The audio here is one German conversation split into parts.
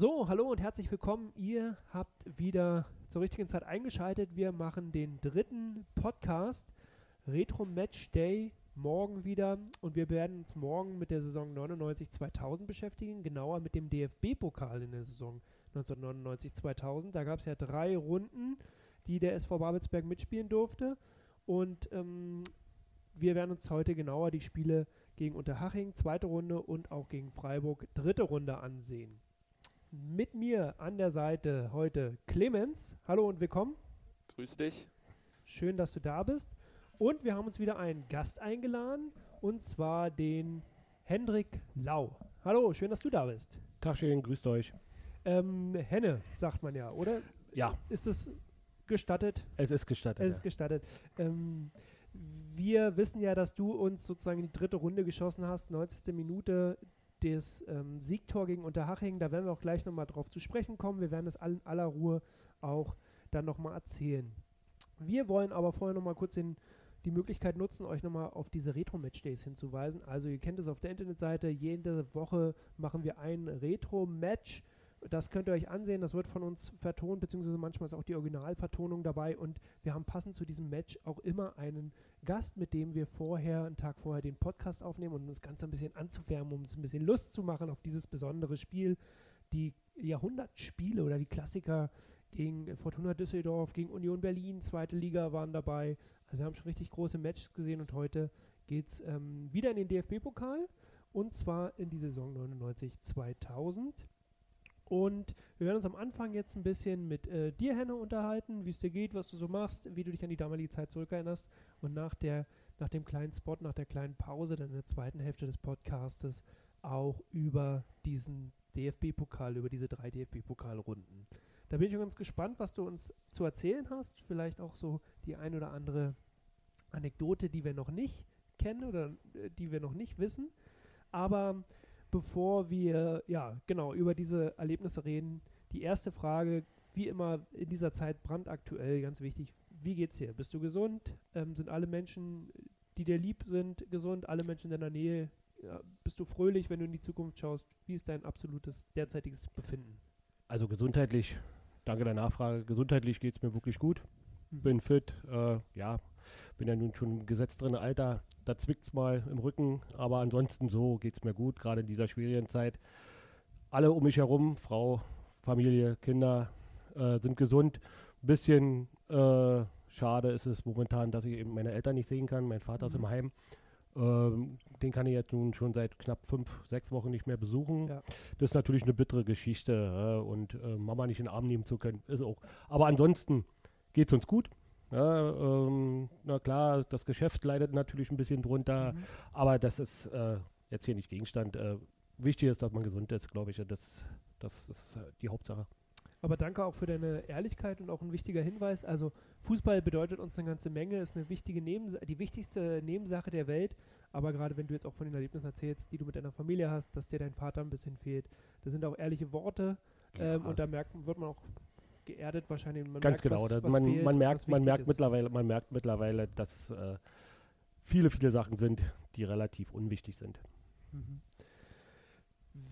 So, hallo und herzlich willkommen. Ihr habt wieder zur richtigen Zeit eingeschaltet. Wir machen den dritten Podcast Retro Match Day morgen wieder und wir werden uns morgen mit der Saison 99-2000 beschäftigen, genauer mit dem DFB-Pokal in der Saison 1999-2000. Da gab es ja drei Runden, die der SV Babelsberg mitspielen durfte und ähm, wir werden uns heute genauer die Spiele gegen Unterhaching, zweite Runde und auch gegen Freiburg, dritte Runde ansehen. Mit mir an der Seite heute Clemens. Hallo und willkommen. Grüß dich. Schön, dass du da bist. Und wir haben uns wieder einen Gast eingeladen, und zwar den Hendrik Lau. Hallo, schön, dass du da bist. Tag schön, grüßt euch. Ähm, Henne, sagt man ja, oder? Ja. Ist es gestattet? Es ist gestattet. Es ist gestattet. Ähm, wir wissen ja, dass du uns sozusagen in die dritte Runde geschossen hast, 90. Minute das ähm, Siegtor gegen Unterhaching, da werden wir auch gleich nochmal drauf zu sprechen kommen. Wir werden das in aller Ruhe auch dann nochmal erzählen. Wir wollen aber vorher nochmal kurz den, die Möglichkeit nutzen, euch nochmal auf diese Retro-Match-Days hinzuweisen. Also ihr kennt es auf der Internetseite, jede Woche machen wir ein Retro-Match. Das könnt ihr euch ansehen, das wird von uns vertont, beziehungsweise manchmal ist auch die Originalvertonung dabei und wir haben passend zu diesem Match auch immer einen Gast, mit dem wir vorher, einen Tag vorher den Podcast aufnehmen um das Ganze ein bisschen anzuwärmen, um es ein bisschen Lust zu machen auf dieses besondere Spiel. Die Jahrhundertspiele oder die Klassiker gegen Fortuna Düsseldorf, gegen Union Berlin, zweite Liga waren dabei. Also wir haben schon richtig große Matches gesehen und heute geht es ähm, wieder in den DFB-Pokal und zwar in die Saison 99-2000. Und wir werden uns am Anfang jetzt ein bisschen mit äh, dir, Henne, unterhalten, wie es dir geht, was du so machst, wie du dich an die damalige Zeit zurückerinnerst. Und nach, der, nach dem kleinen Spot, nach der kleinen Pause, dann in der zweiten Hälfte des Podcastes auch über diesen DFB-Pokal, über diese drei DFB-Pokalrunden. Da bin ich schon ganz gespannt, was du uns zu erzählen hast. Vielleicht auch so die ein oder andere Anekdote, die wir noch nicht kennen oder äh, die wir noch nicht wissen. Aber bevor wir, ja, genau, über diese Erlebnisse reden. Die erste Frage, wie immer in dieser Zeit brandaktuell, ganz wichtig, wie geht's dir? Bist du gesund? Ähm, sind alle Menschen, die dir lieb sind, gesund? Alle Menschen in deiner Nähe? Ja, bist du fröhlich, wenn du in die Zukunft schaust? Wie ist dein absolutes derzeitiges Befinden? Also gesundheitlich, danke der Nachfrage, gesundheitlich geht es mir wirklich gut. Mhm. Bin fit, äh, ja, bin ja nun schon im Gesetz drin, Alter, da zwickt es mal im Rücken, aber ansonsten so geht es mir gut, gerade in dieser schwierigen Zeit. Alle um mich herum, Frau, Familie, Kinder äh, sind gesund. Ein bisschen äh, schade ist es momentan, dass ich eben meine Eltern nicht sehen kann. Mein Vater mhm. ist im Heim. Ähm, den kann ich jetzt nun schon seit knapp fünf, sechs Wochen nicht mehr besuchen. Ja. Das ist natürlich eine bittere Geschichte. Äh, und Mama nicht in den Arm nehmen zu können, ist auch. Aber ansonsten geht es uns gut. Ja, ähm, na klar, das Geschäft leidet natürlich ein bisschen drunter, mhm. aber das ist äh, jetzt hier nicht Gegenstand. Äh, wichtig ist, dass man gesund ist, glaube ich. Das, das ist äh, die Hauptsache. Aber danke auch für deine Ehrlichkeit und auch ein wichtiger Hinweis. Also Fußball bedeutet uns eine ganze Menge, ist eine wichtige Nebensa die wichtigste Nebensache der Welt. Aber gerade wenn du jetzt auch von den Erlebnissen erzählst, die du mit deiner Familie hast, dass dir dein Vater ein bisschen fehlt, das sind auch ehrliche Worte. Ja. Ähm, und da merkt, wird man auch geerdet wahrscheinlich. Man Ganz merkt, genau. Was, was man, fehlt, man, merkt, man merkt mittlerweile, man merkt mittlerweile, dass äh, viele, viele Sachen sind, die relativ unwichtig sind. Mhm.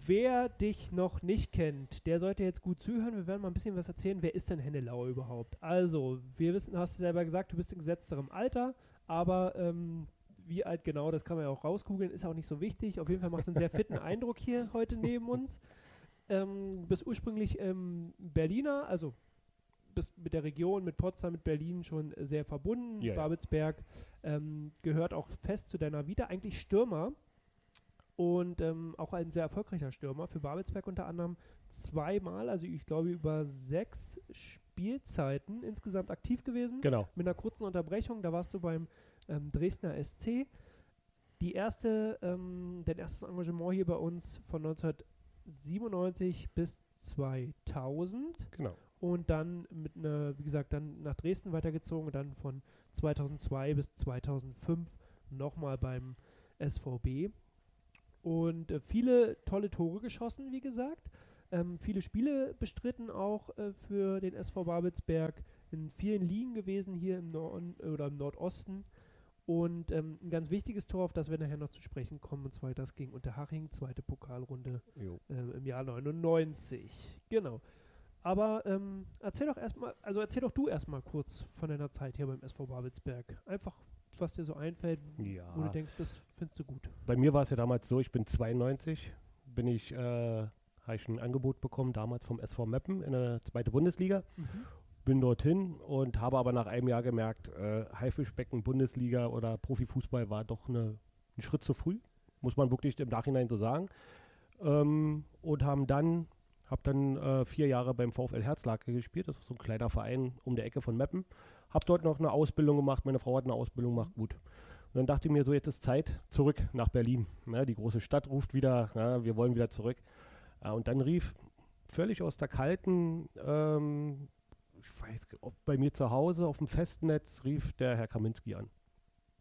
Wer dich noch nicht kennt, der sollte jetzt gut zuhören. Wir werden mal ein bisschen was erzählen. Wer ist denn Hennelauer überhaupt? Also, wir wissen, hast du selber gesagt, du bist in gesetzterem Alter, aber ähm, wie alt genau, das kann man ja auch rauskugeln, ist auch nicht so wichtig. Auf jeden Fall machst du einen sehr fitten Eindruck hier heute neben uns. Ähm, bist ursprünglich ähm, Berliner, also bist mit der Region, mit Potsdam, mit Berlin schon sehr verbunden. Yeah. Babelsberg ähm, gehört auch fest zu deiner Vita. Eigentlich Stürmer und ähm, auch ein sehr erfolgreicher Stürmer für Babelsberg unter anderem zweimal, also ich glaube über sechs Spielzeiten insgesamt aktiv gewesen. Genau. Mit einer kurzen Unterbrechung, da warst du beim ähm, Dresdner SC. Die erste, ähm, dein erstes Engagement hier bei uns von 1997 bis 2000. Genau und dann mit einer, wie gesagt, dann nach Dresden weitergezogen und dann von 2002 bis 2005 nochmal beim SVB. Und äh, viele tolle Tore geschossen, wie gesagt. Ähm, viele Spiele bestritten auch äh, für den SV Babelsberg. In vielen Ligen gewesen hier im Norden oder im Nordosten. Und ähm, ein ganz wichtiges Tor, auf das wir nachher noch zu sprechen kommen, und zwar das gegen Unterhaching, zweite Pokalrunde äh, im Jahr 99. Genau. Aber ähm, erzähl doch erstmal, also erzähl doch du erstmal kurz von deiner Zeit hier beim SV Babelsberg. Einfach, was dir so einfällt, ja. wo du denkst, das findest du gut. Bei mir war es ja damals so, ich bin 92, bin ich, äh, habe ich ein Angebot bekommen, damals vom SV Meppen in der zweite Bundesliga. Mhm bin dorthin und habe aber nach einem Jahr gemerkt, äh, Haifischbecken, Bundesliga oder Profifußball war doch eine, ein Schritt zu früh, muss man wirklich im Nachhinein so sagen. Ähm, und haben dann, habe dann äh, vier Jahre beim VfL Herzlake gespielt, das ist so ein kleiner Verein um der Ecke von Meppen. Habe dort noch eine Ausbildung gemacht, meine Frau hat eine Ausbildung gemacht, gut. Und dann dachte ich mir so, jetzt ist Zeit, zurück nach Berlin. Ne, die große Stadt ruft wieder, ja, wir wollen wieder zurück. Äh, und dann rief völlig aus der kalten ähm, ich weiß, ob bei mir zu Hause auf dem Festnetz rief der Herr Kaminski an.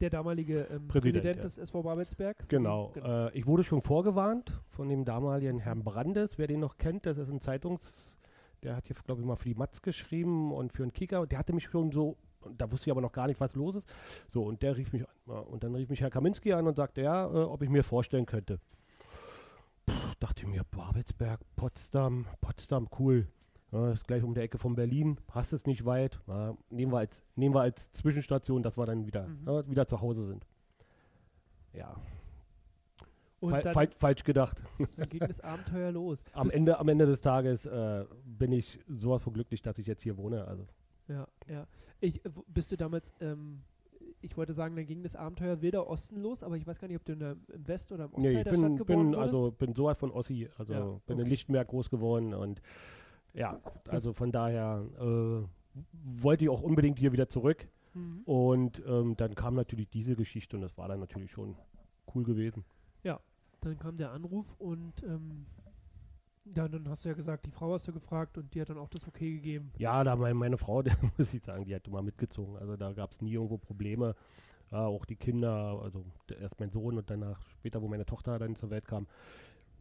Der damalige ähm, Präsident, Präsident ja. des SV Babelsberg? Genau. genau. Äh, ich wurde schon vorgewarnt von dem damaligen Herrn Brandes, wer den noch kennt, das ist ein Zeitungs... Der hat jetzt, glaube ich, mal für die Matz geschrieben und für einen Kicker. Der hatte mich schon so da wusste ich aber noch gar nicht, was los ist. So, und der rief mich an. Und dann rief mich Herr Kaminski an und sagte, ja, äh, ob ich mir vorstellen könnte. Puh, dachte mir, Babelsberg, Potsdam, Potsdam, cool. Ja, ist gleich um der Ecke von Berlin, passt es nicht weit. Ja, nehmen, wir als, nehmen wir als Zwischenstation, dass wir dann wieder, mhm. ja, wieder zu Hause sind. Ja. Fa fa falsch gedacht. Dann ging das Abenteuer los. Am Ende, am Ende des Tages äh, bin ich sowas von glücklich, dass ich jetzt hier wohne. Also. Ja, ja. Ich, bist du damals, ähm, ich wollte sagen, dann ging das Abenteuer wilder Osten los, aber ich weiß gar nicht, ob du der, im West- oder im Ostteil nee, der bin, Stadt geboren bin, Also bin sowas von Ossi, also ja, bin okay. in Lichtenberg groß geworden und ja, also von daher äh, wollte ich auch unbedingt hier wieder zurück. Mhm. Und ähm, dann kam natürlich diese Geschichte und das war dann natürlich schon cool gewesen. Ja, dann kam der Anruf und ähm, ja, dann hast du ja gesagt, die Frau hast du gefragt und die hat dann auch das Okay gegeben. Ja, da meine, meine Frau, der, muss ich sagen, die hat immer mitgezogen. Also da gab es nie irgendwo Probleme. Ja, auch die Kinder, also erst mein Sohn und danach später, wo meine Tochter dann zur Welt kam.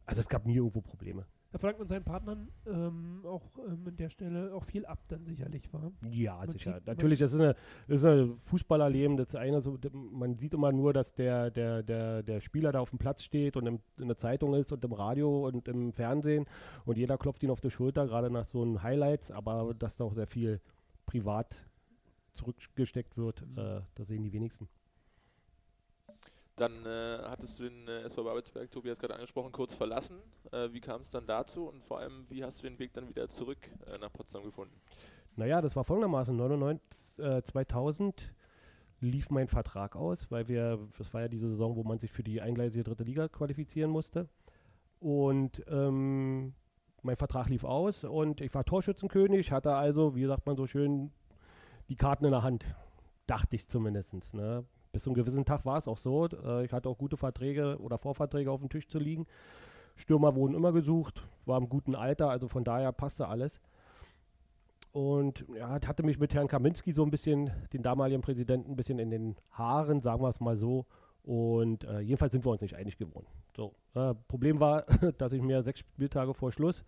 Also es gab nie irgendwo Probleme. Da verlangt man seinen Partnern ähm, auch ähm, an der Stelle auch viel ab, dann sicherlich, war. Ja, man sicher. Sieht, Natürlich, das ist eine, das ist eine Fußballerleben. Das eine, so, man sieht immer nur, dass der, der, der, der Spieler da auf dem Platz steht und im, in der Zeitung ist und im Radio und im Fernsehen und jeder klopft ihn auf die Schulter, gerade nach so einen Highlights, aber dass da auch sehr viel privat zurückgesteckt wird, mhm. äh, das sehen die wenigsten. Dann äh, hattest du den äh, SV Babelsberg, Tobias gerade angesprochen, kurz verlassen. Äh, wie kam es dann dazu und vor allem, wie hast du den Weg dann wieder zurück äh, nach Potsdam gefunden? Naja, das war folgendermaßen: 99, 2000 äh, lief mein Vertrag aus, weil wir, das war ja diese Saison, wo man sich für die eingleisige dritte Liga qualifizieren musste. Und ähm, mein Vertrag lief aus und ich war Torschützenkönig, hatte also, wie sagt man so schön, die Karten in der Hand. Dachte ich zumindest. Ne? Bis zu einem gewissen Tag war es auch so. Äh, ich hatte auch gute Verträge oder Vorverträge auf dem Tisch zu liegen. Stürmer wurden immer gesucht, war im guten Alter, also von daher passte alles. Und ja, hatte mich mit Herrn Kaminski so ein bisschen, den damaligen Präsidenten, ein bisschen in den Haaren, sagen wir es mal so. Und äh, jedenfalls sind wir uns nicht einig geworden. So, äh, Problem war, dass ich mir sechs Spieltage vor Schluss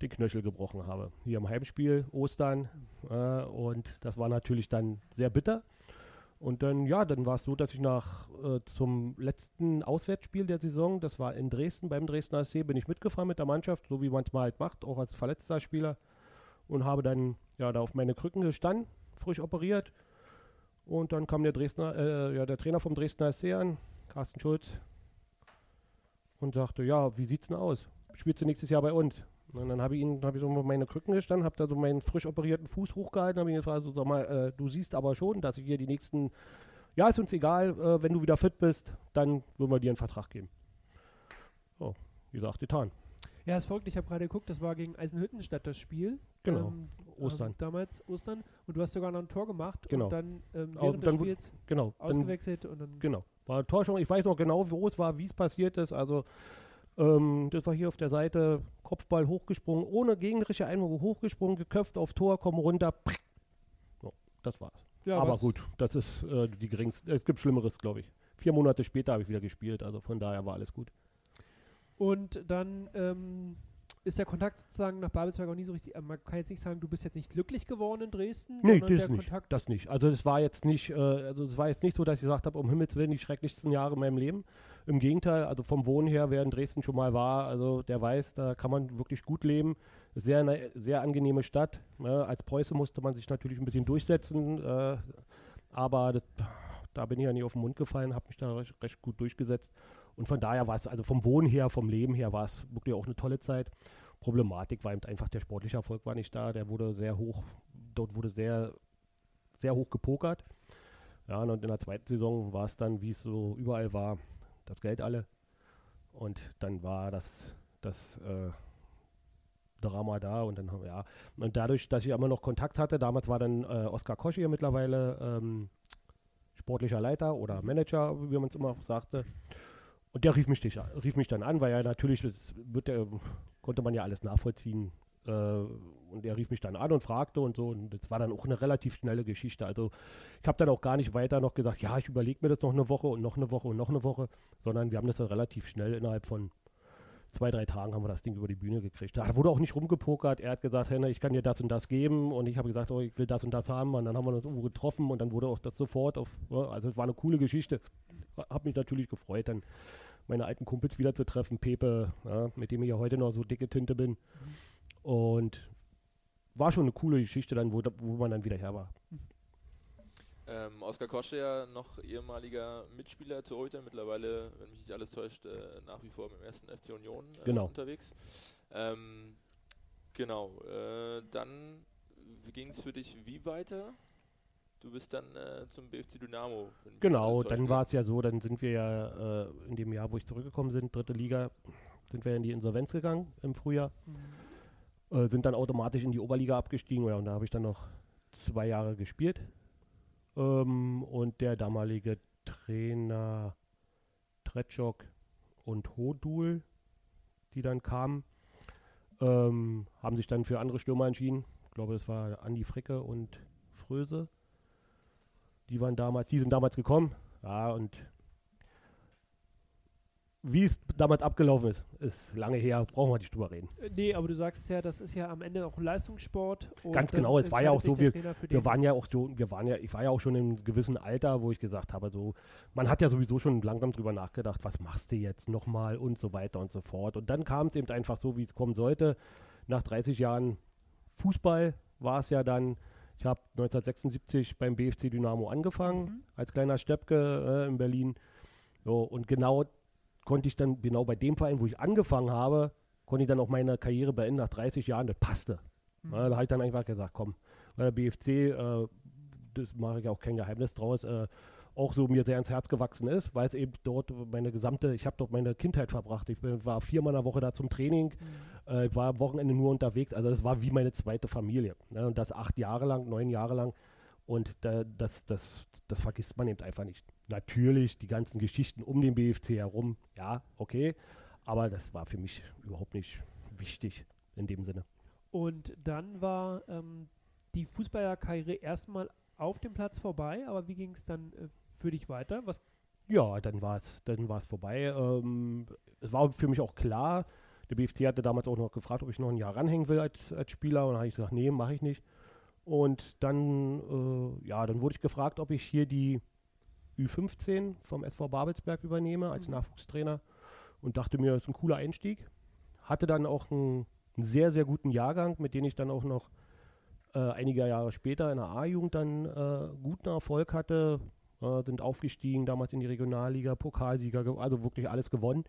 den Knöchel gebrochen habe. Hier im Heimspiel, Ostern. Äh, und das war natürlich dann sehr bitter. Und dann, ja, dann war es so, dass ich nach äh, zum letzten Auswärtsspiel der Saison, das war in Dresden beim Dresdner SC, bin ich mitgefahren mit der Mannschaft, so wie man es mal halt macht, auch als verletzter Spieler. Und habe dann ja da auf meine Krücken gestanden, frisch operiert. Und dann kam der Dresdner, äh, ja, der Trainer vom Dresdner SC an, Carsten Schulz, und sagte, ja, wie sieht's denn aus? Spielst du nächstes Jahr bei uns? Und dann habe ich ihn, habe ich so meine Krücken gestanden, habe da so meinen frisch operierten Fuß hochgehalten, habe ihn gefragt, so, sag mal, äh, du siehst aber schon, dass ich hier die nächsten, ja, ist uns egal, äh, wenn du wieder fit bist, dann würden wir dir einen Vertrag geben. So, wie gesagt, getan. Ja, es folgt, ich habe gerade geguckt, das war gegen Eisenhüttenstadt das Spiel. Genau, ähm, Ostern. Ähm, damals Ostern. Und du hast sogar noch ein Tor gemacht genau. und dann ähm, während dann, des Spiels genau, ausgewechselt. Dann, und dann genau, war Tor schon, ich weiß noch genau, wo es war, wie es passiert ist, also ähm, das war hier auf der Seite, Kopfball hochgesprungen, ohne gegnerische Einwurf hochgesprungen, geköpft auf Tor, kommen runter. So, das war's. Ja, Aber gut, das ist äh, die geringste. Es gibt Schlimmeres, glaube ich. Vier Monate später habe ich wieder gespielt, also von daher war alles gut. Und dann ähm, ist der Kontakt sozusagen nach Babelsberg auch nie so richtig, äh, man kann jetzt nicht sagen, du bist jetzt nicht glücklich geworden in Dresden? Nee, das nicht. Kontakt- Das nicht. Also das war jetzt nicht, äh, also es war jetzt nicht so, dass ich gesagt habe, um Himmels Willen die schrecklichsten Jahre in meinem Leben. Im Gegenteil, also vom Wohnen her, wer in Dresden schon mal war, also der weiß, da kann man wirklich gut leben. Sehr eine sehr angenehme Stadt. Ne? Als Preuße musste man sich natürlich ein bisschen durchsetzen, äh, aber das, da bin ich ja nie auf den Mund gefallen, habe mich da recht, recht gut durchgesetzt. Und von daher war es, also vom Wohnen her, vom Leben her, war es wirklich auch eine tolle Zeit. Problematik war eben einfach, der sportliche Erfolg war nicht da, der wurde sehr hoch, dort wurde sehr, sehr hoch gepokert. Ja, und in der zweiten Saison war es dann, wie es so überall war, das Geld alle. Und dann war das, das äh, Drama da und dann haben wir, ja. Und dadurch, dass ich immer noch Kontakt hatte, damals war dann äh, Oskar Kosch hier mittlerweile ähm, sportlicher Leiter oder Manager, wie man es immer auch sagte. Und der rief mich, rief mich dann an, weil ja natürlich, das wird der, konnte man ja alles nachvollziehen. Äh, und er rief mich dann an und fragte und so. Und das war dann auch eine relativ schnelle Geschichte. Also ich habe dann auch gar nicht weiter noch gesagt, ja, ich überlege mir das noch eine Woche und noch eine Woche und noch eine Woche, sondern wir haben das dann relativ schnell innerhalb von zwei, drei Tagen haben wir das Ding über die Bühne gekriegt. Da wurde auch nicht rumgepokert. Er hat gesagt, Henner, ich kann dir das und das geben. Und ich habe gesagt, oh, ich will das und das haben. Und dann haben wir uns irgendwo getroffen und dann wurde auch das sofort auf, ja, also es war eine coole Geschichte. Habe mich natürlich gefreut, dann meine alten Kumpels wieder zu treffen. Pepe, ja, mit dem ich ja heute noch so dicke Tinte bin. Und war schon eine coole Geschichte dann, wo, wo man dann wieder her war. Ähm, Oskar Kosche ja noch ehemaliger Mitspieler zu heute, mittlerweile, wenn mich nicht alles täuscht, äh, nach wie vor im ersten FC Union äh, Genau. unterwegs. Ähm, genau, äh, dann ging es für dich wie weiter? Du bist dann äh, zum BFC Dynamo. Genau, dann täuscht, war es ja so, dann sind wir ja äh, in dem Jahr, wo ich zurückgekommen bin, dritte Liga, sind wir in die Insolvenz gegangen im Frühjahr, Mhm. Äh, sind dann automatisch in die Oberliga abgestiegen ja, und da habe ich dann noch zwei Jahre gespielt. Ähm, und der damalige Trainer Tretschok und Hodul, die dann kamen, ähm, haben sich dann für andere Stürmer entschieden. Ich glaube, es war Andi Fricke und Fröse. Die waren damals, die sind damals gekommen. Ja, und wie es damals abgelaufen ist, ist lange her, brauchen wir nicht drüber reden. Äh, Nee, aber du sagst ja, das ist ja am Ende auch ein Leistungssport. Ganz genau, es war ja auch so, Wir den. waren ja auch so, wir waren ja, ich war ja auch schon in einem gewissen Alter, wo ich gesagt habe, so, man hat ja sowieso schon langsam drüber nachgedacht, was machst du jetzt nochmal und so weiter und so fort. Und dann kam es eben einfach so, wie es kommen sollte. Nach 30 Jahren Fußball war es ja dann, ich habe 1976 beim BFC Dynamo angefangen, Mhm. als kleiner Steppke äh, in Berlin. So, und genau konnte ich dann, genau bei dem Verein, wo ich angefangen habe, konnte ich dann auch meine Karriere beenden nach 30 Jahren. Das passte. Mhm. Ja, da habe ich dann einfach gesagt, komm, weil der BFC, äh, das mache ich auch kein Geheimnis draus, äh, auch so mir sehr ins Herz gewachsen ist, weil es eben dort meine gesamte, ich habe dort meine Kindheit verbracht. Ich bin, war viermal in der Woche da zum Training, Mhm. äh, ich war am Wochenende nur unterwegs, also es war wie meine zweite Familie. Ne? Und das acht Jahre lang, neun Jahre lang. Und da, das, das, das vergisst man eben einfach nicht. Natürlich die ganzen Geschichten um den BFC herum, ja, okay, aber das war für mich überhaupt nicht wichtig in dem Sinne. Und dann war ähm, die Fußballerkarriere erstmal auf dem Platz vorbei, aber wie ging es dann äh, für dich weiter? Was Ja, dann war es dann war's vorbei. Ähm, es war für mich auch klar, der BFC hatte damals auch noch gefragt, ob ich noch ein Jahr ranhängen will als, als Spieler. Und dann habe ich gesagt, nee, mache ich nicht. Und dann, äh, ja, dann wurde ich gefragt, ob ich hier die Ü15 vom SV Babelsberg übernehme als Mhm. Nachwuchstrainer. Und dachte mir, das ist ein cooler Einstieg. Hatte dann auch einen, einen sehr, sehr guten Jahrgang, mit dem ich dann auch noch äh, einige Jahre später in der A-Jugend dann äh, guten Erfolg hatte. Äh, sind aufgestiegen, damals in die Regionalliga, Pokalsieger, ge- also wirklich alles gewonnen.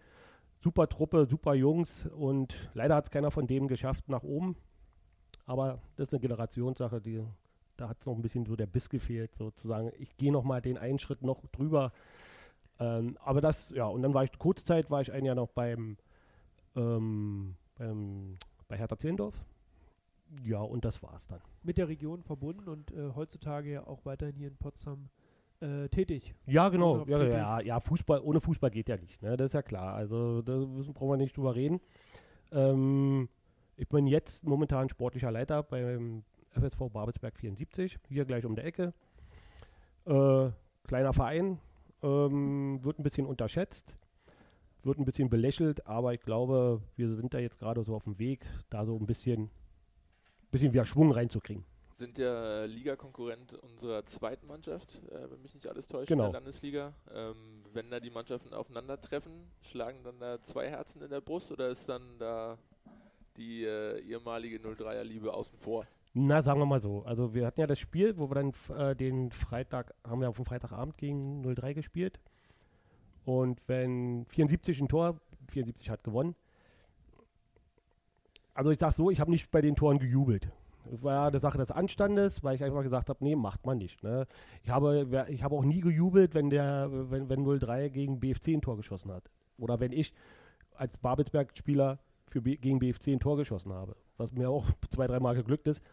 Super Truppe, super Jungs und leider hat es keiner von denen geschafft nach oben. Aber das ist eine Generationssache, die, da hat es noch ein bisschen so der Biss gefehlt, sozusagen. Ich gehe noch mal den einen Schritt noch drüber. Ähm, aber das, ja, und dann war ich, kurze Zeit war ich ein Jahr noch beim, ähm, beim bei Hertha Zehlendorf. Ja, und das war's dann. mit der Region verbunden und äh, heutzutage ja auch weiterhin hier in Potsdam äh, tätig. Ja, genau. Ja, tätig. ja, ja, Fußball, ohne Fußball geht ja nicht, ne? Das ist ja klar. Also da brauchen wir nicht drüber reden. Ähm, ich bin jetzt momentan sportlicher Leiter beim FSV Babelsberg 74, hier gleich um der Ecke. Äh, kleiner Verein, ähm, wird ein bisschen unterschätzt. wird ein bisschen belächelt, aber ich glaube, wir sind da jetzt gerade so auf dem Weg, da so ein bisschen, bisschen wieder Schwung reinzukriegen. Sind ja Ligakonkurrent unserer zweiten Mannschaft, äh, wenn mich nicht alles täuscht, Genau. in der Landesliga. Ähm, wenn da die Mannschaften aufeinandertreffen, schlagen dann da zwei Herzen in der Brust oder ist dann da die äh, ehemalige 03er Liebe außen vor? Na, sagen wir mal so. Also wir hatten ja das Spiel, wo wir dann äh, den Freitag, haben wir auf dem Freitagabend gegen 03 gespielt. Und wenn 74 ein Tor, 74 hat gewonnen. Also ich sag so, ich habe nicht bei den Toren gejubelt. Das war eine Sache des Anstandes, weil ich einfach gesagt habe, nee, macht man nicht. Ne? Ich, habe, ich habe auch nie gejubelt, wenn der, wenn, wenn 03 gegen BFC ein Tor geschossen hat. Oder wenn ich als Babelsberg-Spieler für gegen BFC ein Tor geschossen habe. Was mir auch zwei, dreimal geglückt ist,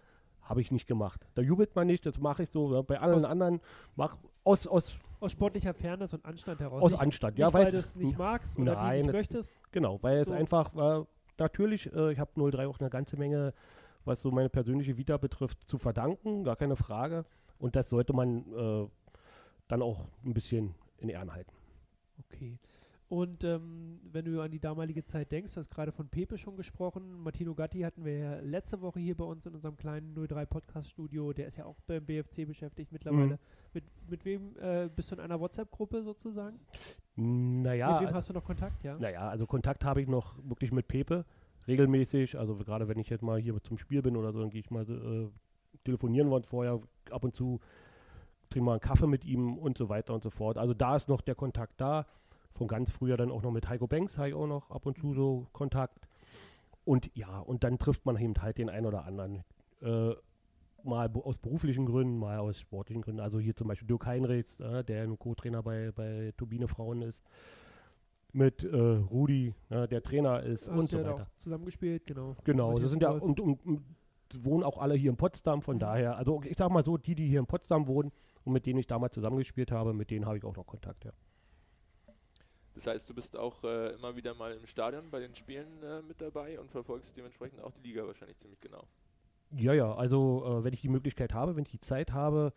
habe ich nicht gemacht. Da jubelt man nicht, das mache ich so. Bei allen Aus- anderen mach aus, aus, Aus sportlicher Fairness und Anstand heraus. aus nicht, Anstand. nicht, Ja, weil du es nicht magst oder die Nein, nicht möchtest. Genau, weil es So. einfach äh, natürlich, äh, ich habe 03 auch eine ganze Menge, was so meine persönliche Vita betrifft, zu verdanken, gar keine Frage. Und das sollte man äh, dann auch ein bisschen in Ehren halten. Okay. Und ähm, wenn du an die damalige Zeit denkst, du hast gerade von Pepe schon gesprochen. Martino Gatti hatten wir ja letzte Woche hier bei uns in unserem kleinen 03 Podcast-Studio. Der ist ja auch beim BFC beschäftigt mittlerweile. Mhm. Mit, mit wem äh, bist du in einer WhatsApp-Gruppe sozusagen? Naja, mit wem also, hast du noch Kontakt, ja? naja, also Kontakt habe ich noch wirklich mit Pepe, regelmäßig. Also gerade wenn ich jetzt mal hier zum Spiel bin oder so, dann gehe ich mal äh, telefonieren uns vorher ab und zu, trinken mal einen Kaffee mit ihm und so weiter und so fort. Also da ist noch der Kontakt da. Von ganz früher dann auch noch mit Heiko Banks habe ich auch noch ab und zu so Kontakt. Und ja, und dann trifft man eben halt den einen oder anderen. Äh, mal aus beruflichen Gründen, mal aus sportlichen Gründen. Also hier zum Beispiel Dirk Heinrichs, äh, der ein Co-Trainer bei, bei Turbine Frauen ist. Mit äh, Rudi, äh, der Trainer ist Hast und so weiter. auch zusammengespielt, genau. Genau, Matthias das sind ja und, und, und wohnen auch alle hier in Potsdam, von Mhm. daher, also ich sag mal so, die, die hier in Potsdam wohnen und mit denen ich damals zusammengespielt habe, mit denen habe ich auch noch Kontakt, ja. Das heißt, du bist auch äh, immer wieder mal im Stadion bei den Spielen äh, mit dabei und verfolgst dementsprechend auch die Liga wahrscheinlich ziemlich genau. Ja, ja, also äh, wenn ich die Möglichkeit habe, wenn ich die Zeit habe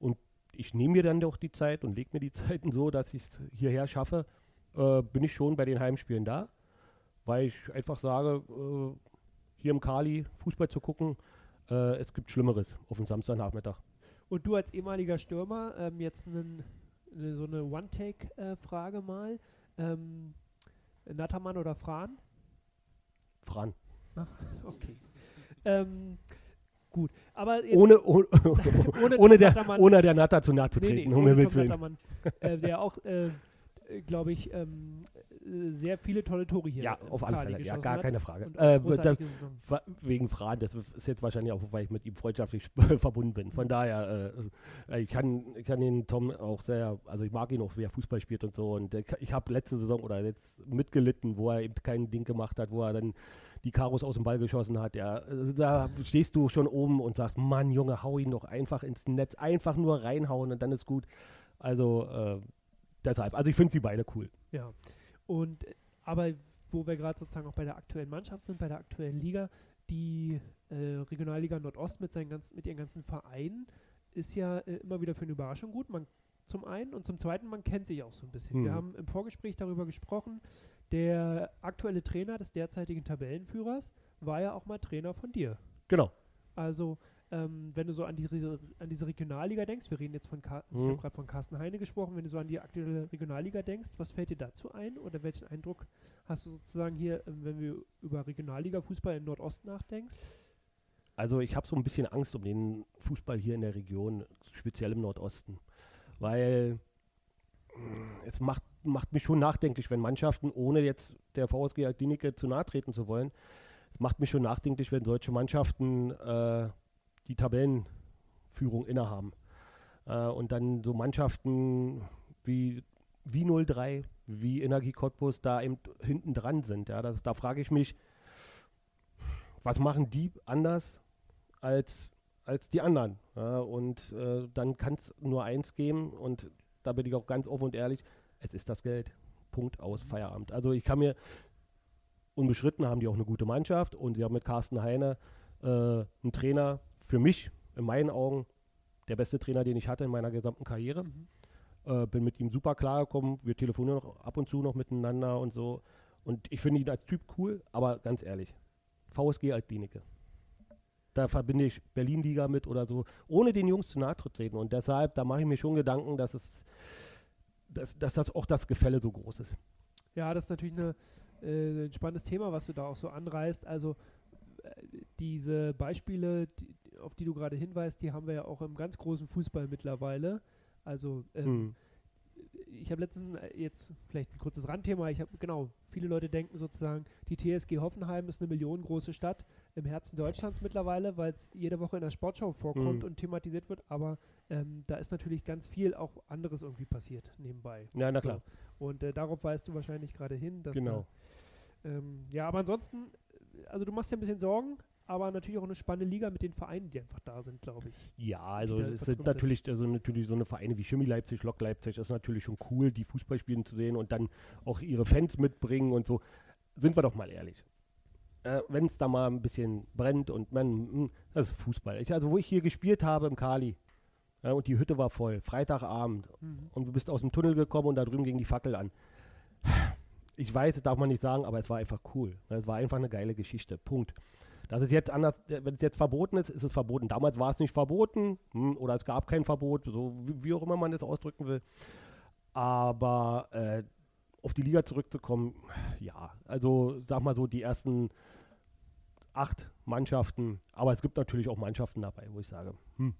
und ich nehme mir dann doch die Zeit und lege mir die Zeiten so, dass ich es hierher schaffe, äh, bin ich schon bei den Heimspielen da, weil ich einfach sage, äh, hier im Kali Fußball zu gucken, äh, es gibt Schlimmeres auf dem Samstagnachmittag. Und du als ehemaliger Stürmer, ähm, jetzt nen, ne, so eine One-Take-Frage mal. Ähm, Nattermann oder Fran? Fran. Okay. ähm, gut, aber jetzt Ohne, ohne, ohne, ohne, der, ohne der Natter zu nahe zu nee, treten, nee, um ohne Himmels Willen. Äh, der auch, äh, glaube ich, ähm, äh, sehr viele tolle Tore hier Ja, im auf alle Fälle, ja, gar hat keine Frage. und Äh, da, großartige Saison. wa- wegen Fran, das ist jetzt wahrscheinlich auch, weil ich mit ihm freundschaftlich verbunden bin. Von daher, äh, ich, kann, ich kann den Tom auch sehr, also ich mag ihn auch, wie er Fußball spielt und so. Und der, ich habe letzte Saison oder jetzt mitgelitten, wo er eben kein Ding gemacht hat, wo er dann die Karos aus dem Ball geschossen hat. Ja, also da stehst du schon oben und sagst, Mann, Junge, hau ihn doch einfach ins Netz, einfach nur reinhauen und dann ist gut. Also äh, deshalb, also ich finde sie beide cool. Ja. Und aber wo wir gerade sozusagen auch bei der aktuellen Mannschaft sind, bei der aktuellen Liga, die äh, Regionalliga Nordost mit, seinen ganzen, mit ihren ganzen Vereinen ist ja äh, immer wieder für eine Überraschung gut. Man, zum einen und zum zweiten, man kennt sich auch so ein bisschen. Wir Mhm. haben im Vorgespräch darüber gesprochen, der aktuelle Trainer des derzeitigen Tabellenführers war ja auch mal Trainer von dir. Genau. Also, ähm, wenn du so an diese, an diese Regionalliga denkst, wir reden jetzt von, Car ich Mhm. habe gerade von Carsten Heine gesprochen, wenn du so an die aktuelle Regionalliga denkst, was fällt dir dazu ein oder welchen Eindruck hast du sozusagen hier, ähm, wenn wir über Regionalliga-Fußball im Nordost nachdenkst? Also ich habe so ein bisschen Angst um den Fußball hier in der Region, speziell im Nordosten. Weil mh, es macht, macht mich schon nachdenklich, wenn Mannschaften, ohne jetzt der VSG Altinike zu nahe treten zu wollen, es macht mich schon nachdenklich, wenn solche Mannschaften äh, die Tabellenführung innehaben. Äh, und dann so Mannschaften wie, wie 03, wie Energie Cottbus da eben hinten dran sind. Ja, das, da frage ich mich, was machen die anders als, als die anderen? Ja, und äh, dann kann es nur eins geben und da bin ich auch ganz offen und ehrlich, es ist das Geld. Punkt aus, Feierabend. Also ich kann mir, unbeschritten haben die auch eine gute Mannschaft und sie haben mit Carsten Heine äh, einen Trainer, für mich, in meinen Augen, der beste Trainer, den ich hatte in meiner gesamten Karriere. Mhm. Äh, bin mit ihm super klargekommen. Wir telefonieren noch ab und zu noch miteinander und so. Und ich finde ihn als Typ cool, aber ganz ehrlich, VSG Altklinike. Da verbinde ich Berlin-Liga mit oder so, ohne den Jungs zu nahe zu treten. Und deshalb, da mache ich mir schon Gedanken, dass es, dass, dass das auch das Gefälle so groß ist. Ja, das ist natürlich eine, äh, ein spannendes Thema, was du da auch so anreißt. Also diese Beispiele, die, auf die du gerade hinweist, die haben wir ja auch im ganz großen Fußball mittlerweile. Also ähm, Hm. ich habe letztens äh, jetzt vielleicht ein kurzes Randthema. Ich habe genau viele Leute denken sozusagen, die TSG Hoffenheim ist eine millionengroße Stadt im Herzen Deutschlands mittlerweile, weil es jede Woche in der Sportschau vorkommt Mhm. und thematisiert wird. Aber ähm, da ist natürlich ganz viel auch anderes irgendwie passiert nebenbei. Ja, na So. klar. Und äh, darauf weist du wahrscheinlich gerade hin. Dass Genau. Da, ähm, ja, aber ansonsten, also du machst dir ein bisschen Sorgen, aber natürlich auch eine spannende Liga mit den Vereinen, die einfach da sind, glaube ich. Ja, also es sind natürlich, also natürlich so eine Vereine wie Chemie Leipzig, Lok Leipzig, ist natürlich schon cool, die Fußball spielen zu sehen und dann auch ihre Fans mitbringen und so. Sind wir doch mal ehrlich. Äh, Wenn es da mal ein bisschen brennt und man, hm, das ist Fußball. Ich, also wo ich hier gespielt habe im Kali ja, und die Hütte war voll, Freitagabend und du bist aus dem Tunnel gekommen und da drüben ging die Fackel an. Ich weiß, das darf man nicht sagen, aber es war einfach cool. Es war einfach eine geile Geschichte. Punkt. Das ist jetzt anders, wenn es jetzt verboten ist, ist es verboten. Damals war es nicht verboten hm, oder es gab kein Verbot, so wie, auch immer man das ausdrücken will. Aber äh, auf die Liga zurückzukommen, ja, also sag mal so die ersten acht Mannschaften, aber es gibt natürlich auch Mannschaften dabei, wo ich sage, hm,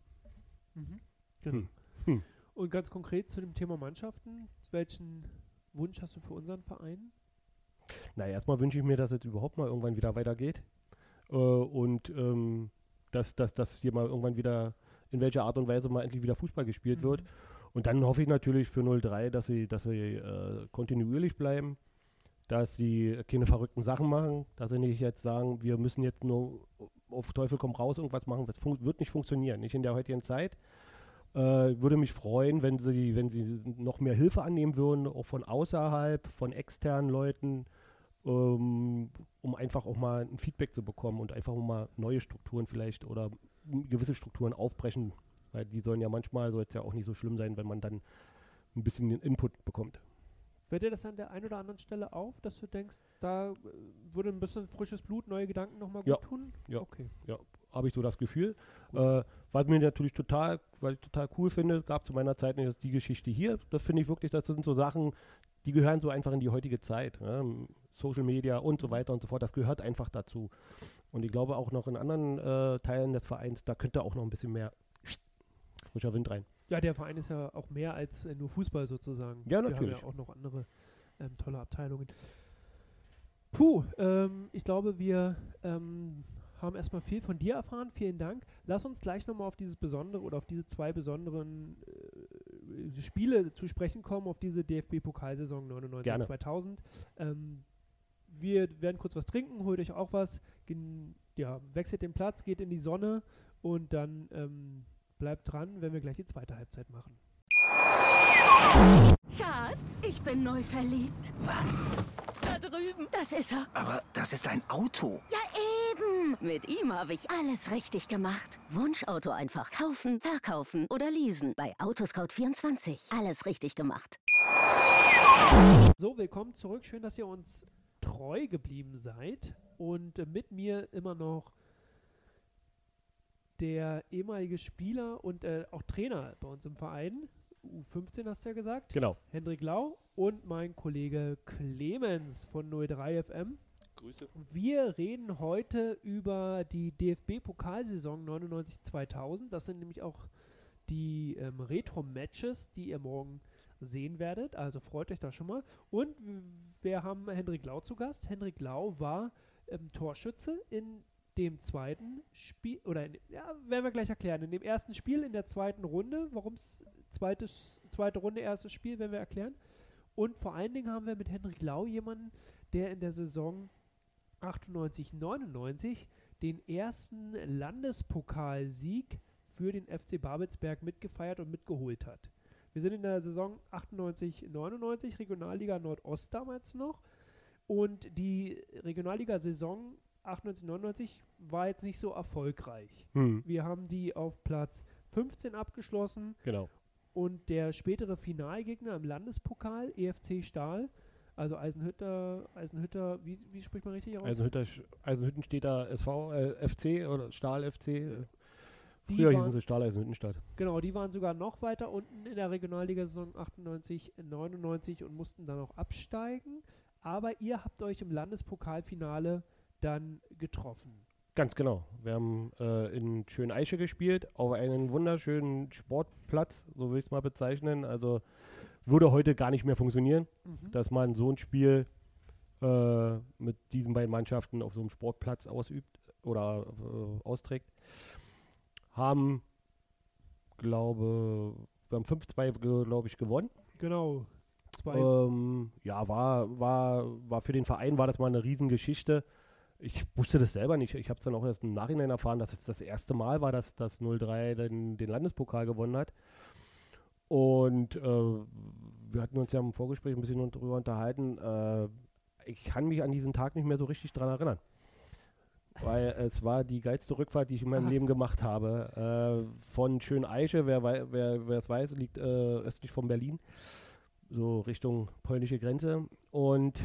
Genau. Hm. Hm. Und ganz konkret zu dem Thema Mannschaften, welchen Wunsch hast du für unseren Verein? naja, erstmal wünsche ich mir, dass es überhaupt mal irgendwann wieder weitergeht äh, und ähm, dass, dass, dass hier mal irgendwann wieder in welcher Art und Weise mal endlich wieder Fußball gespielt wird. Und dann hoffe ich natürlich für 03, dass sie, dass sie äh, kontinuierlich bleiben, dass sie keine verrückten Sachen machen, dass sie nicht jetzt sagen, wir müssen jetzt nur auf Teufel komm raus irgendwas machen. Das wird nicht funktionieren, nicht in der heutigen Zeit. Äh, würde mich freuen, wenn sie, wenn sie noch mehr Hilfe annehmen würden, auch von außerhalb, von externen Leuten, ähm, um einfach auch mal ein Feedback zu bekommen und einfach mal neue Strukturen vielleicht oder gewisse Strukturen aufbrechen, weil die sollen ja manchmal, soll es ja auch nicht so schlimm sein, wenn man dann ein bisschen Input bekommt. Fällt dir das an der einen oder anderen Stelle auf, dass du denkst, da äh, würde ein bisschen frisches Blut, neue Gedanken nochmal gut Ja. tun? Ja. Okay. Habe ich so das Gefühl. Äh, was mir natürlich total, weil ich total cool finde, gab zu meiner Zeit nicht die Geschichte hier. Das finde ich wirklich, das sind so Sachen, die gehören so einfach in die heutige Zeit. Ne? Social Media und so weiter und so fort, das gehört einfach dazu. Und ich glaube auch noch in anderen äh, Teilen des Vereins, da könnte auch noch ein bisschen mehr frischer Wind rein. Ja, der Verein ist ja auch mehr als äh, nur Fußball sozusagen. Ja, Wir natürlich. haben ja auch noch andere ähm, tolle Abteilungen. Puh, ähm, ich glaube, wir ähm, haben erstmal viel von dir erfahren. Vielen Dank. Lass uns gleich nochmal auf dieses besondere oder auf diese zwei besonderen äh, Spiele zu sprechen kommen, auf diese DFB-Pokalsaison 99-2000. Ähm, wir werden kurz was trinken, holt euch auch was, gen, ja, wechselt den Platz, geht in die Sonne und dann ähm, bleibt dran, wenn wir gleich die zweite Halbzeit machen. Schatz, ich bin neu verliebt. Was? Da drüben. Das ist er. Aber das ist ein Auto. Ja, eben. Mit ihm habe ich alles richtig gemacht. Wunschauto einfach kaufen, verkaufen oder leasen. Bei Autoscout24. Alles richtig gemacht. So, willkommen zurück. Schön, dass ihr uns treu geblieben seid. Und äh, mit mir immer noch der ehemalige Spieler und äh, auch Trainer bei uns im Verein. U15 hast du ja gesagt. Genau. Hendrik Lau und mein Kollege Clemens von 03 FM. Grüße. Wir reden heute über die DFB-Pokalsaison 99-2000. Das sind nämlich auch die ähm, Retro-Matches, die ihr morgen sehen werdet. Also freut euch da schon mal. Und wir haben Hendrik Lau zu Gast. Hendrik Lau war ähm, Torschütze in dem zweiten Spiel, oder in, ja, werden wir gleich erklären. In dem ersten Spiel in der zweiten Runde, warum es zweite Runde, erstes Spiel, werden wir erklären. Und vor allen Dingen haben wir mit Hendrik Lau jemanden, der in der Saison 98, 99 den ersten Landespokalsieg für den FC Babelsberg mitgefeiert und mitgeholt hat. Wir sind in der Saison 98, 99, Regionalliga Nordost damals noch. Und die Regionalliga-Saison 98, 99 war jetzt nicht so erfolgreich. Hm, Wir haben die auf Platz 15 abgeschlossen genau. und der spätere Finalgegner im Landespokal, EFC Stahl, also Eisenhütter, Eisenhütter, wie, wie spricht man richtig aus? Eisenhütter, Eisenhütten steht da SV, äh, FC oder Stahl FC. äh, Die Früher waren- hießen sie Stahl Eisenhüttenstadt. Genau, die waren sogar noch weiter unten in der Regionalliga-Saison 98, 99 und mussten dann auch absteigen. Aber ihr habt euch im Landespokalfinale dann getroffen. Ganz genau. Wir haben äh, in Schöneiche gespielt, auf einem wunderschönen Sportplatz, so will ich es mal bezeichnen. Also würde heute gar nicht mehr funktionieren, dass man so ein Spiel äh, mit diesen beiden Mannschaften auf so einem Sportplatz ausübt oder äh, austrägt. Haben, glaube, wir haben 5-2, glaube ich, gewonnen. Genau. Ähm, ja, war, war, war für den Verein war das mal eine Riesengeschichte. Ich wusste das selber nicht. Ich habe es dann auch erst im Nachhinein erfahren, dass es das erste Mal war, dass das 03 den, den Landespokal gewonnen hat. Und äh, wir hatten uns ja im Vorgespräch ein bisschen darüber unterhalten. Äh, ich kann mich an diesen Tag nicht mehr so richtig dran erinnern. Weil es war die geilste Rückfahrt, die ich in meinem Aha. Leben gemacht habe. Äh, von Schöneiche, wer, wei- wer, es weiß, liegt äh, östlich von Berlin so Richtung polnische Grenze. Und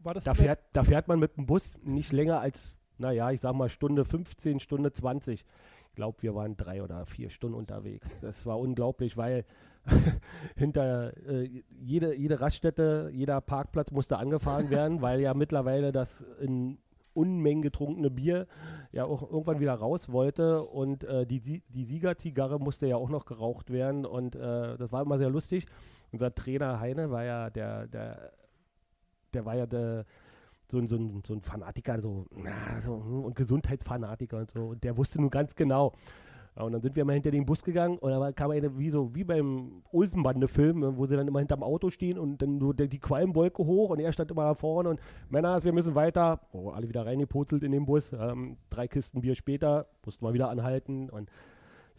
war das da fährt, da fährt man mit dem Bus nicht länger als, naja, ich sag mal Stunde 15, Stunde 20. Ich glaube, wir waren drei oder vier Stunden unterwegs. Das war unglaublich, weil hinter äh, jede, jede Raststätte, jeder Parkplatz musste angefahren werden, weil ja mittlerweile das in Unmengen getrunkene Bier ja auch irgendwann wieder raus wollte und äh, die, die Siegerzigarre musste ja auch noch geraucht werden und äh, das war immer sehr lustig. Unser Trainer Heine war ja der, der, der war ja der, so, ein- so, ein, so ein Fanatiker, so, na, so und Gesundheitsfanatiker und so. Und der wusste nun ganz genau. Ja, und dann sind wir mal hinter den Bus gegangen und da kam eine, wie so, wie beim Olsenbande-Film, wo sie dann immer hinterm Auto stehen und dann der, die Qualmwolke hoch und er stand immer da vorne und Männer, wir müssen weiter. Oh, alle wieder reingepurzelt in den Bus. Ähm, drei Kisten Bier später, mussten wir wieder anhalten und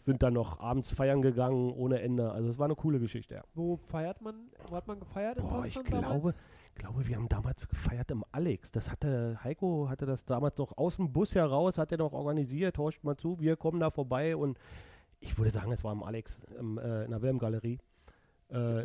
sind dann noch abends feiern gegangen ohne Ende. Also es war eine coole Geschichte, ja. Wo feiert man, wo hat man gefeiert in Boah, ich glaube, damals? Glaube, wir haben damals gefeiert im Alex. Das hatte, Heiko hatte das damals noch aus dem Bus heraus, hat er noch organisiert, horcht mal zu, wir kommen da vorbei und ich würde sagen, es war im Alex, im, äh, in der Wilhelm-Galerie. Äh,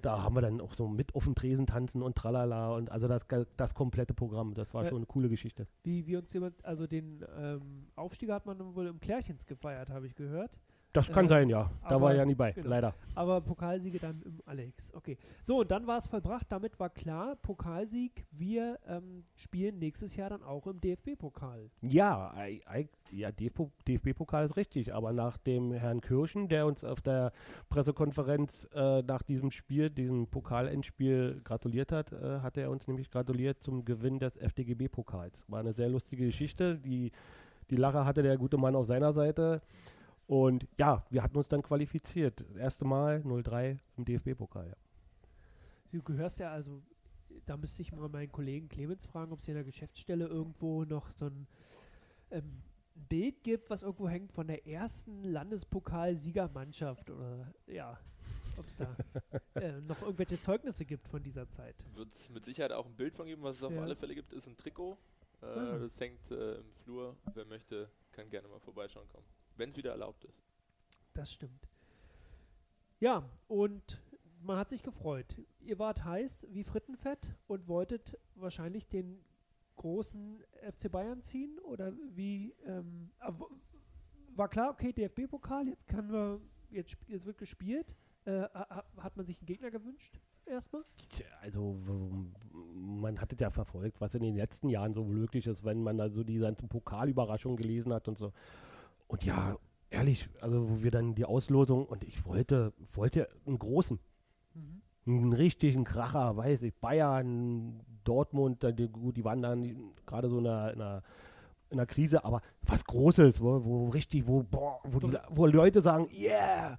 da haben wir dann auch so mit auf dem Tresen tanzen und tralala und also das, das komplette Programm. Das war Ja. schon eine coole Geschichte. Wie, wie uns jemand, also den ähm, Aufstieg hat man wohl im Klärchens gefeiert, habe ich gehört. Das kann Äh, sein, ja. Da aber- war ja nie bei, genau. leider. Aber Pokalsiege dann im Alex. Okay. So, und dann war es vollbracht. Damit war klar, Pokalsieg, wir ähm, spielen nächstes Jahr dann auch im DFB-Pokal. Ja, ei- ei- ja DFB DFB-Pokal ist richtig, aber nach dem Herrn Kirschen, der uns auf der Pressekonferenz äh, nach diesem Spiel, diesem Pokalendspiel gratuliert hat, äh, hat er uns nämlich gratuliert zum Gewinn des FDGB-Pokals. War eine sehr lustige Geschichte. Die, die Lache hatte der gute Mann auf seiner Seite. Und ja, wir hatten uns dann qualifiziert. Das erste Mal 0-3 im DFB-Pokal. Ja. Du gehörst ja also, da müsste ich mal meinen Kollegen Clemens fragen, ob es hier in der Geschäftsstelle irgendwo noch so ein ähm, Bild gibt, was irgendwo hängt von der ersten Landespokal-Siegermannschaft oder ja, ob es da äh, noch irgendwelche Zeugnisse gibt von dieser Zeit. Wird es mit Sicherheit auch ein Bild von geben, was es auf Ja. alle Fälle gibt, ist ein Trikot. Äh, Ah. Das hängt äh, im Flur. Wer möchte, kann gerne mal vorbeischauen kommen. Wenn es wieder erlaubt ist. Das stimmt. Ja, und man hat sich gefreut. Ihr wart heiß wie Frittenfett und wolltet wahrscheinlich den großen FC Bayern ziehen oder wie ähm, war klar, okay, DFB-Pokal, jetzt kann wir, jetzt, jetzt wird gespielt. Äh, ha- ha- hat man sich einen Gegner gewünscht? Erstmal? Tja, Also man hat es ja verfolgt, was in den letzten Jahren so möglich ist, wenn man da so die ganzen Pokalüberraschungen gelesen hat und so. Und ja, ehrlich, also wo wir dann die Auslosung und ich wollte, wollte einen großen, einen richtigen Kracher, weiß ich, Bayern, Dortmund, die, gut, die waren dann gerade so in einer, in einer in einer Krise, aber was Großes, wo, wo richtig, wo, boah, wo, die, wo Leute sagen, yeah!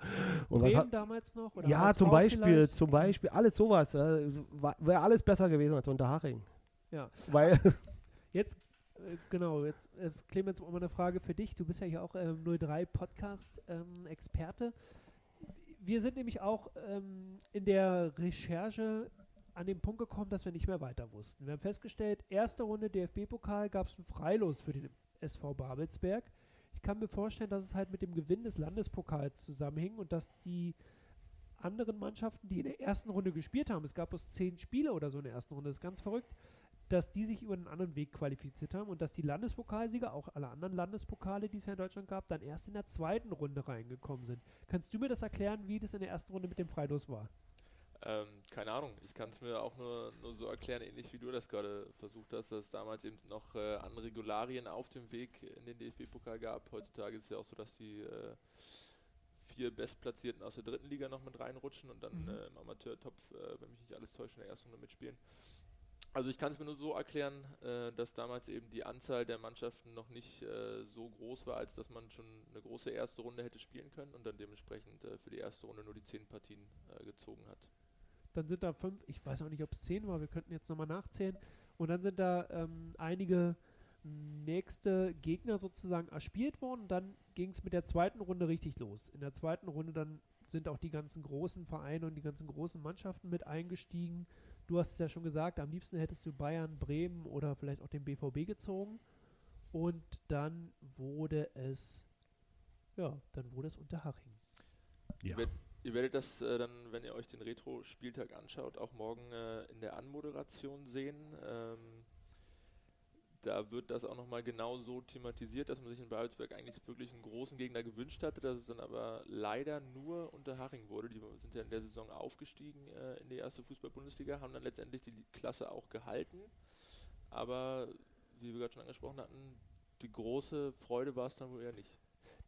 Und was Bremen hat, damals noch? Ja, zum Beispiel, vielleicht? zum Beispiel, alles sowas. Äh, Wäre alles besser gewesen als Unterhaching. Ja. Weil, Jetzt, äh, genau, jetzt, äh, Clemens, mal eine Frage für dich. Du bist ja hier auch ähm, 03 Podcast-Experte. wir sind nämlich auch ähm, in der Recherche an den Punkt gekommen, dass wir nicht mehr weiter wussten. Wir haben festgestellt, erste Runde DFB-Pokal gab es ein Freilos für den SV Babelsberg. Ich kann mir vorstellen, dass es halt mit dem Gewinn des Landespokals zusammenhing und dass die anderen Mannschaften, die in der ersten Runde gespielt haben, es gab bloß zehn Spiele oder so in der ersten Runde, das ist ganz verrückt, dass die sich über einen anderen Weg qualifiziert haben und dass die Landespokalsieger, auch alle anderen Landespokale, die es ja in Deutschland gab, dann erst in der zweiten Runde reingekommen sind. Kannst du mir das erklären, wie das in der ersten Runde mit dem Freilos war? Ähm, keine Ahnung, ich kann es mir auch nur, nur so erklären, ähnlich wie du das gerade versucht hast, dass es damals eben noch äh, andere Regularien auf dem Weg in den DFB-Pokal gab. Heutzutage ist es ja auch so, dass die äh, vier Bestplatzierten aus der dritten Liga noch mit reinrutschen und dann Mhm. äh, im Amateurtopf, äh, wenn mich nicht alles täuscht, in der ersten Runde mitspielen. Also ich kann es mir nur so erklären, äh, dass damals eben die Anzahl der Mannschaften noch nicht äh, so groß war, als dass man schon eine große erste Runde hätte spielen können und dann dementsprechend äh, für die erste Runde nur die zehn Partien äh, gezogen hat. Dann sind da fünf, ich weiß auch nicht, ob es zehn war, wir könnten jetzt nochmal nachzählen. Und dann sind da ähm, einige nächste Gegner sozusagen erspielt worden. Dann ging es mit der zweiten Runde richtig los. In der zweiten Runde dann sind auch die ganzen großen Vereine und die ganzen großen Mannschaften mit eingestiegen. Du hast es ja schon gesagt, am liebsten hättest du Bayern, Bremen oder vielleicht auch den BVB gezogen. Und dann wurde es, ja, dann wurde es Unterhaching. Ja. Ihr werdet das äh, dann, wenn ihr euch den Retro-Spieltag anschaut, auch morgen äh, in der Anmoderation sehen. Ähm, da wird das auch nochmal genau so thematisiert, dass man sich in Babelsberg eigentlich wirklich einen großen Gegner gewünscht hatte, dass es dann aber leider nur Unterhaching wurde. Die sind ja in der Saison aufgestiegen äh, in die erste Fußball-Bundesliga, haben dann letztendlich die Klasse auch gehalten. Aber wie wir gerade schon angesprochen hatten, die große Freude war es dann wohl eher nicht.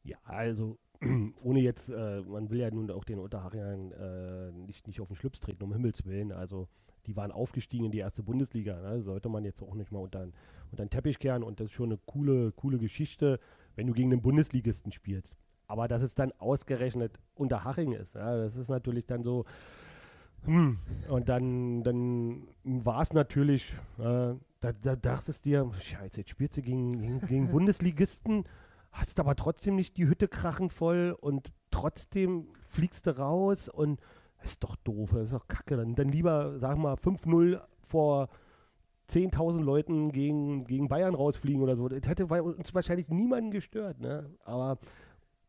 Ja, also ohne jetzt, äh, man will ja nun auch den Unterhachingern äh, nicht, nicht auf den Schlips treten, um Himmels Willen. Also die waren aufgestiegen in die erste Bundesliga. Ne? Sollte man jetzt auch nicht mal unter, unter den Teppich kehren. Und das ist schon eine coole, coole Geschichte, wenn du gegen einen Bundesligisten spielst. Aber dass es dann ausgerechnet Unterhaching ist, ja, das ist natürlich dann so. Hm. Und dann, dann war es natürlich, äh, da, da dachtest du dir, scheiße, jetzt spielst du gegen, gegen, gegen Bundesligisten hast aber trotzdem nicht die Hütte krachend voll und trotzdem fliegst du raus und das ist doch doof, das ist doch kacke. Dann, dann lieber, sag mal, 5-0 vor 10.000 Leuten gegen, gegen Bayern rausfliegen oder so. Das hätte uns wahrscheinlich niemanden gestört, ne? Aber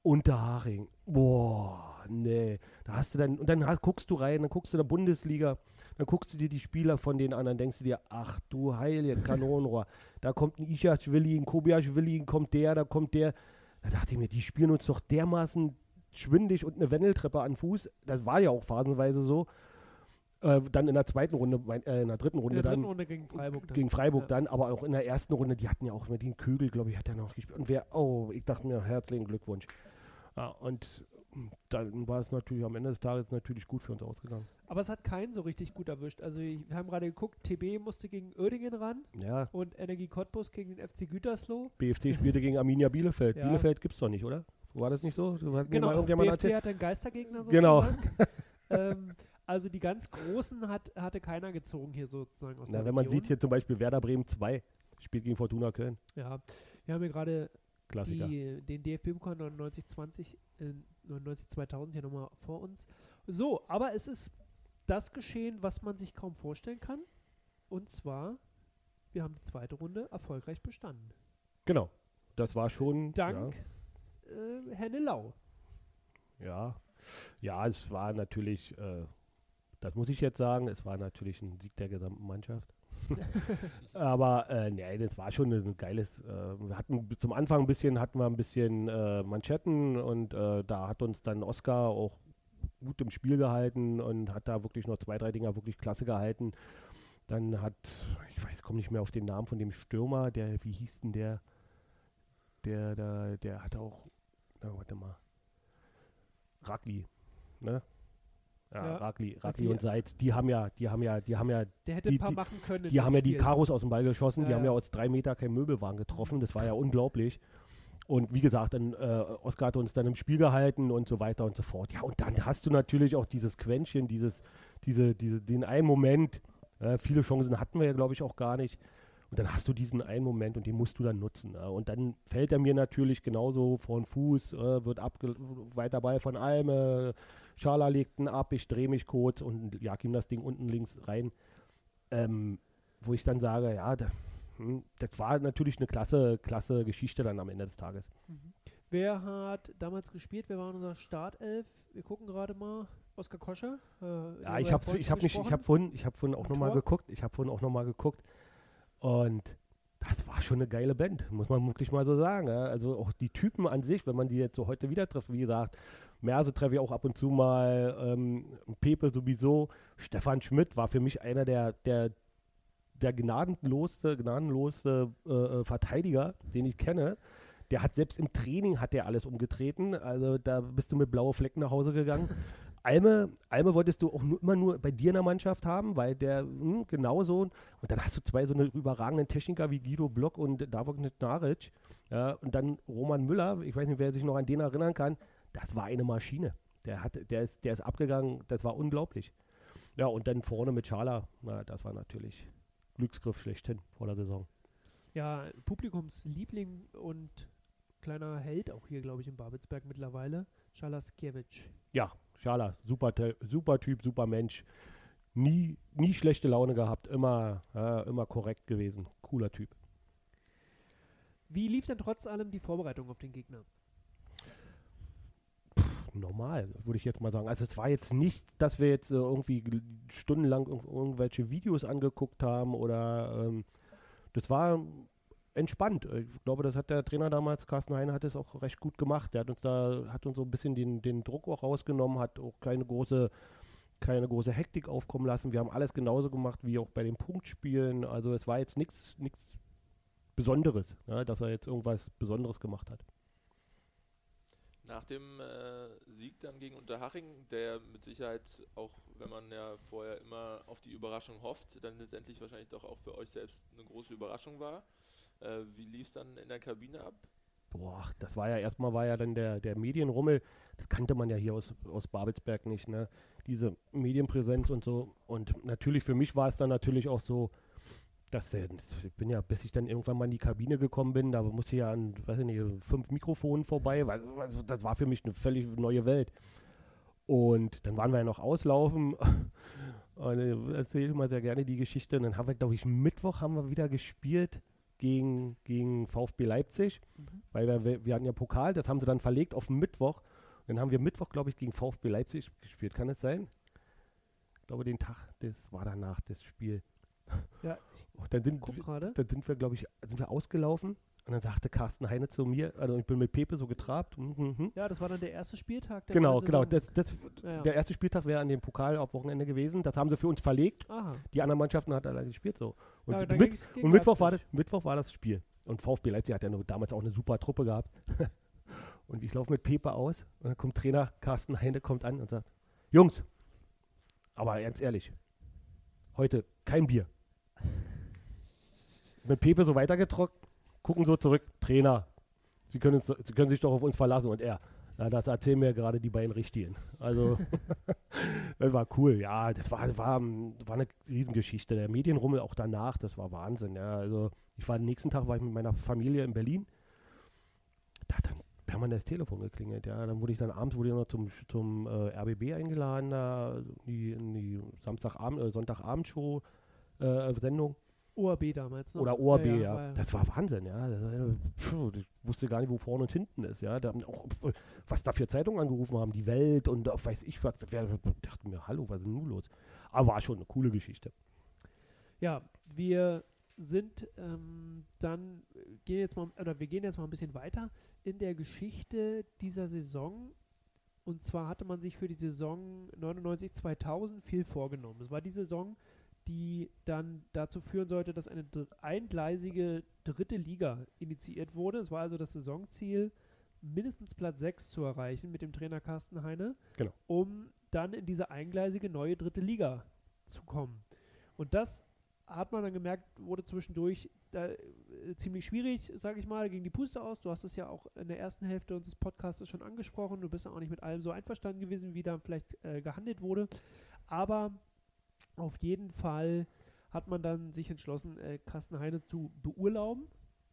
Unterhaching, boah, nee. Da hast du dann, und dann hast, guckst du rein, dann guckst du in der Bundesliga, dann guckst du dir die Spieler von den anderen, denkst du dir, ach du heilige Kanonenrohr, da kommt ein Ichachwili, ein Kobiachwili, kommt der, da kommt der. Da dachte ich mir, die spielen uns doch dermaßen schwindig und eine Wendeltreppe an Fuß. Das war ja auch phasenweise so. Äh, dann in der zweiten Runde, äh, in der dritten In Runde der dann dritten Runde gegen Freiburg. Dann. gegen Freiburg Ja. dann, aber auch in der ersten Runde, die hatten ja auch mit den Kögel, glaube ich, hat er noch gespielt. Und wer, oh, ich dachte mir, herzlichen Glückwunsch. Ja, und dann war es natürlich am Ende des Tages natürlich gut für uns ausgegangen. Aber es hat keinen so richtig gut erwischt. Also wir haben gerade geguckt, TB musste gegen Oerdingen ran Ja, und Energie Cottbus gegen den FC Gütersloh. BFC spielte gegen Arminia Bielefeld. Ja. Bielefeld gibt es doch nicht, oder? War das nicht so? Mir Genau, BFC erzählt? hatte einen Geistergegner Genau. sozusagen. ähm, also die ganz Großen hat, hatte keiner gezogen hier sozusagen aus Na, wenn man Region. sieht hier zum Beispiel Werder Bremen 2 spielt gegen Fortuna Köln. Ja, wir haben hier gerade den DFB-Pokal 99-20, äh, 99-2000 hier nochmal vor uns. So, aber es ist das geschehen, was man sich kaum vorstellen kann. Und zwar, wir haben die zweite Runde erfolgreich bestanden. Genau. Das war schon. Dank äh, Henne Lau. Ja, ja. ja, es war natürlich, äh, das muss ich jetzt sagen, es war natürlich ein Sieg der gesamten Mannschaft. Aber äh, nee, das war schon ein geiles. Äh, wir hatten zum Anfang ein bisschen, hatten wir ein bisschen äh, Manschetten und äh, da hat uns dann Oscar auch gut im Spiel gehalten und hat da wirklich noch zwei, drei Dinger wirklich klasse gehalten. Dann hat, ich weiß, komme nicht mehr auf den Namen von dem Stürmer, der, wie hieß denn der? Der, der, der hat auch, na, warte mal, Ragli, ne? Ja, Ja, Ragli, Ragli und Seitz, die haben ja, die haben ja, die haben ja Der hätte Die- ein paar die- machen können. die haben ja die. Karos aus dem Ball geschossen, die Ja, haben ja ja. aus drei Meter kein Möbelwagen getroffen, das war ja unglaublich. Und wie gesagt, dann äh, Oskar hat uns dann im Spiel gehalten und so weiter und so fort. Ja, und dann hast du natürlich auch dieses Quäntchen, dieses, diese, diese, den einen Moment. Äh, viele Chancen hatten wir ja, glaube ich, auch gar nicht. Und dann hast du diesen einen Moment und den musst du dann nutzen. Ja. Und dann fällt er mir natürlich genauso vor den Fuß, äh, wird weiter Ball von Alme, Schala legt ihn ab, ich drehe mich kurz und jag ihm das Ding unten links rein. Ähm, wo ich dann sage, ja, da, hm, das war natürlich eine klasse, klasse Geschichte dann am Ende des Tages. Mhm. Wer hat damals gespielt? Wer war unser Startelf? Wir gucken gerade mal. Oskar Koscher. Äh, Ja, ich habe ich hab ich habe vorhin, ich habe vorhin auch nochmal geguckt. Ich habe vorhin auch nochmal geguckt und das war schon eine geile Band, muss man wirklich mal so sagen. Also auch die Typen an sich, wenn man die jetzt so heute wieder trifft, wie gesagt, Merse treffe ich auch ab und zu mal, ähm, Pepe sowieso, Stefan Schmidt war für mich einer der, der, der gnadenlosste, gnadenlosste äh, äh, Verteidiger, den ich kenne. Der hat selbst im Training hat der alles umgetreten. Also da bist du mit blauen Flecken nach Hause gegangen. Alme, Alme wolltest du auch nur, immer nur bei dir in der Mannschaft haben, weil der hm, genauso. Und dann hast du zwei so eine überragenden Techniker wie Guido Block und Davok Naric. Ja, und dann Roman Müller, ich weiß nicht, wer sich noch an den erinnern kann, das war eine Maschine. Der, hat, der, ist, der ist abgegangen, das war unglaublich. Ja, und dann vorne mit Schala, na, das war natürlich Glücksgriff schlechthin vor der Saison. Ja, Publikumsliebling und kleiner Held auch hier, glaube ich, in Babelsberg mittlerweile. Schalaskiewicz. Ja, Schala, super, super Typ, super Mensch. Nie, nie schlechte Laune gehabt, immer, ja, immer korrekt gewesen. Cooler Typ. Wie lief denn trotz allem die Vorbereitung auf den Gegner? normal, würde ich jetzt mal sagen. Also es war jetzt nicht, dass wir jetzt äh, irgendwie stundenlang irg irgendwelche Videos angeguckt haben oder ähm, das war entspannt. Ich glaube, das hat der Trainer damals, Carsten Heine, hat es auch recht gut gemacht. Der hat uns da, hat uns so ein bisschen den, den Druck auch rausgenommen, hat auch keine große, keine große Hektik aufkommen lassen. Wir haben alles genauso gemacht wie auch bei den Punktspielen. Also es war jetzt nichts Besonderes, ja, dass er jetzt irgendwas Besonderes gemacht hat. Nach dem äh, Sieg dann gegen Unterhaching, der mit Sicherheit auch, wenn man ja vorher immer auf die Überraschung hofft, dann letztendlich wahrscheinlich doch auch für euch selbst eine große Überraschung war. Äh, wie lief es dann in der Kabine ab? Boah, das war ja erstmal war ja dann der, der Medienrummel, das kannte man ja hier aus, aus Babelsberg nicht, ne? Diese Medienpräsenz und so. Und natürlich für mich war es dann natürlich auch so, dass ich bin ja, bis ich dann irgendwann mal in die Kabine gekommen bin, da musste ich ja an, weiß ich nicht, fünf Mikrofonen vorbei, weil also das war für mich eine völlig neue Welt. Und dann waren wir ja noch auslaufen. Und ich erzähle immer sehr gerne die Geschichte. Und dann haben wir, glaube ich, Mittwoch haben wir wieder gespielt gegen, gegen VfB Leipzig, weil wir- wir, wir hatten ja Pokal, das haben sie dann verlegt auf Mittwoch. Und dann haben wir Mittwoch, glaube ich, gegen VfB Leipzig gespielt. Kann es sein? Ich glaube, den Tag, das war danach das Spiel. Ja, Und dann sind, gerade. dann sind wir, glaube ich, sind wir ausgelaufen. Und dann sagte Carsten Heine zu mir, also ich bin mit Pepe so getrabt. Mhm. Ja, das war dann der erste Spieltag der Genau, genau. Das, das, Ja. Der erste Spieltag wäre an dem Pokal auf Wochenende gewesen. Das haben sie für uns verlegt. Aha. Die anderen Mannschaften hat alleine gespielt so. Und, Ja, mit, und Mittwoch, war das. Mittwoch war das Spiel. Und VfB Leipzig hat ja nur damals auch eine super Truppe gehabt. und ich laufe mit Pepe aus und dann kommt Trainer Carsten Heine kommt an und sagt, Jungs, aber ganz ehrlich, heute kein Bier. Mit Pepe so weitergetrockt, gucken so zurück, Trainer, Sie können, uns, Sie können sich doch auf uns verlassen. Und er, na, das erzählen mir gerade die beiden Richtigen. Also, das war cool, ja, das war, war, war eine Riesengeschichte. Der Medienrummel auch danach, das war Wahnsinn, ja. Also, ich war, den nächsten Tag war ich mit meiner Familie in Berlin. Da hat dann permanent das Telefon geklingelt, ja. Dann wurde ich dann abends wurde ich noch zum, zum äh, RBB eingeladen, da in die, in die Samstagabend, äh, Sonntagabend-Show, äh, Sendung. OAB damals. Ne? Oder ORB, ja. war Das war Wahnsinn, ja. War, ich wusste gar nicht, wo vorne und hinten ist, ja. Da haben auch, was da für Zeitungen angerufen haben, die Welt und äh, weiß ich was. Da dachte mir, hallo, was ist denn nun los? Aber war schon eine coole Geschichte. Ja, wir sind ähm, dann, gehen jetzt mal, oder wir gehen jetzt mal ein bisschen weiter in der Geschichte dieser Saison. Und zwar hatte man sich für die Saison 99-2000 viel vorgenommen. Es war die Saison, die dann dazu führen sollte, dass eine dr- eingleisige dritte Liga initiiert wurde. Es war also das Saisonziel, mindestens Platz 6 zu erreichen mit dem Trainer Carsten Heine, Genau. um dann in diese eingleisige neue dritte Liga zu kommen. Und das hat man dann gemerkt, wurde zwischendurch da, äh, ziemlich schwierig, sage ich mal, gegen die Puste aus. Du hast es ja auch in der ersten Hälfte unseres Podcasts schon angesprochen. Du bist ja auch nicht mit allem so einverstanden gewesen, wie da vielleicht äh, gehandelt wurde. Aber auf jeden Fall hat man dann sich entschlossen, äh, Carsten Heine zu beurlauben.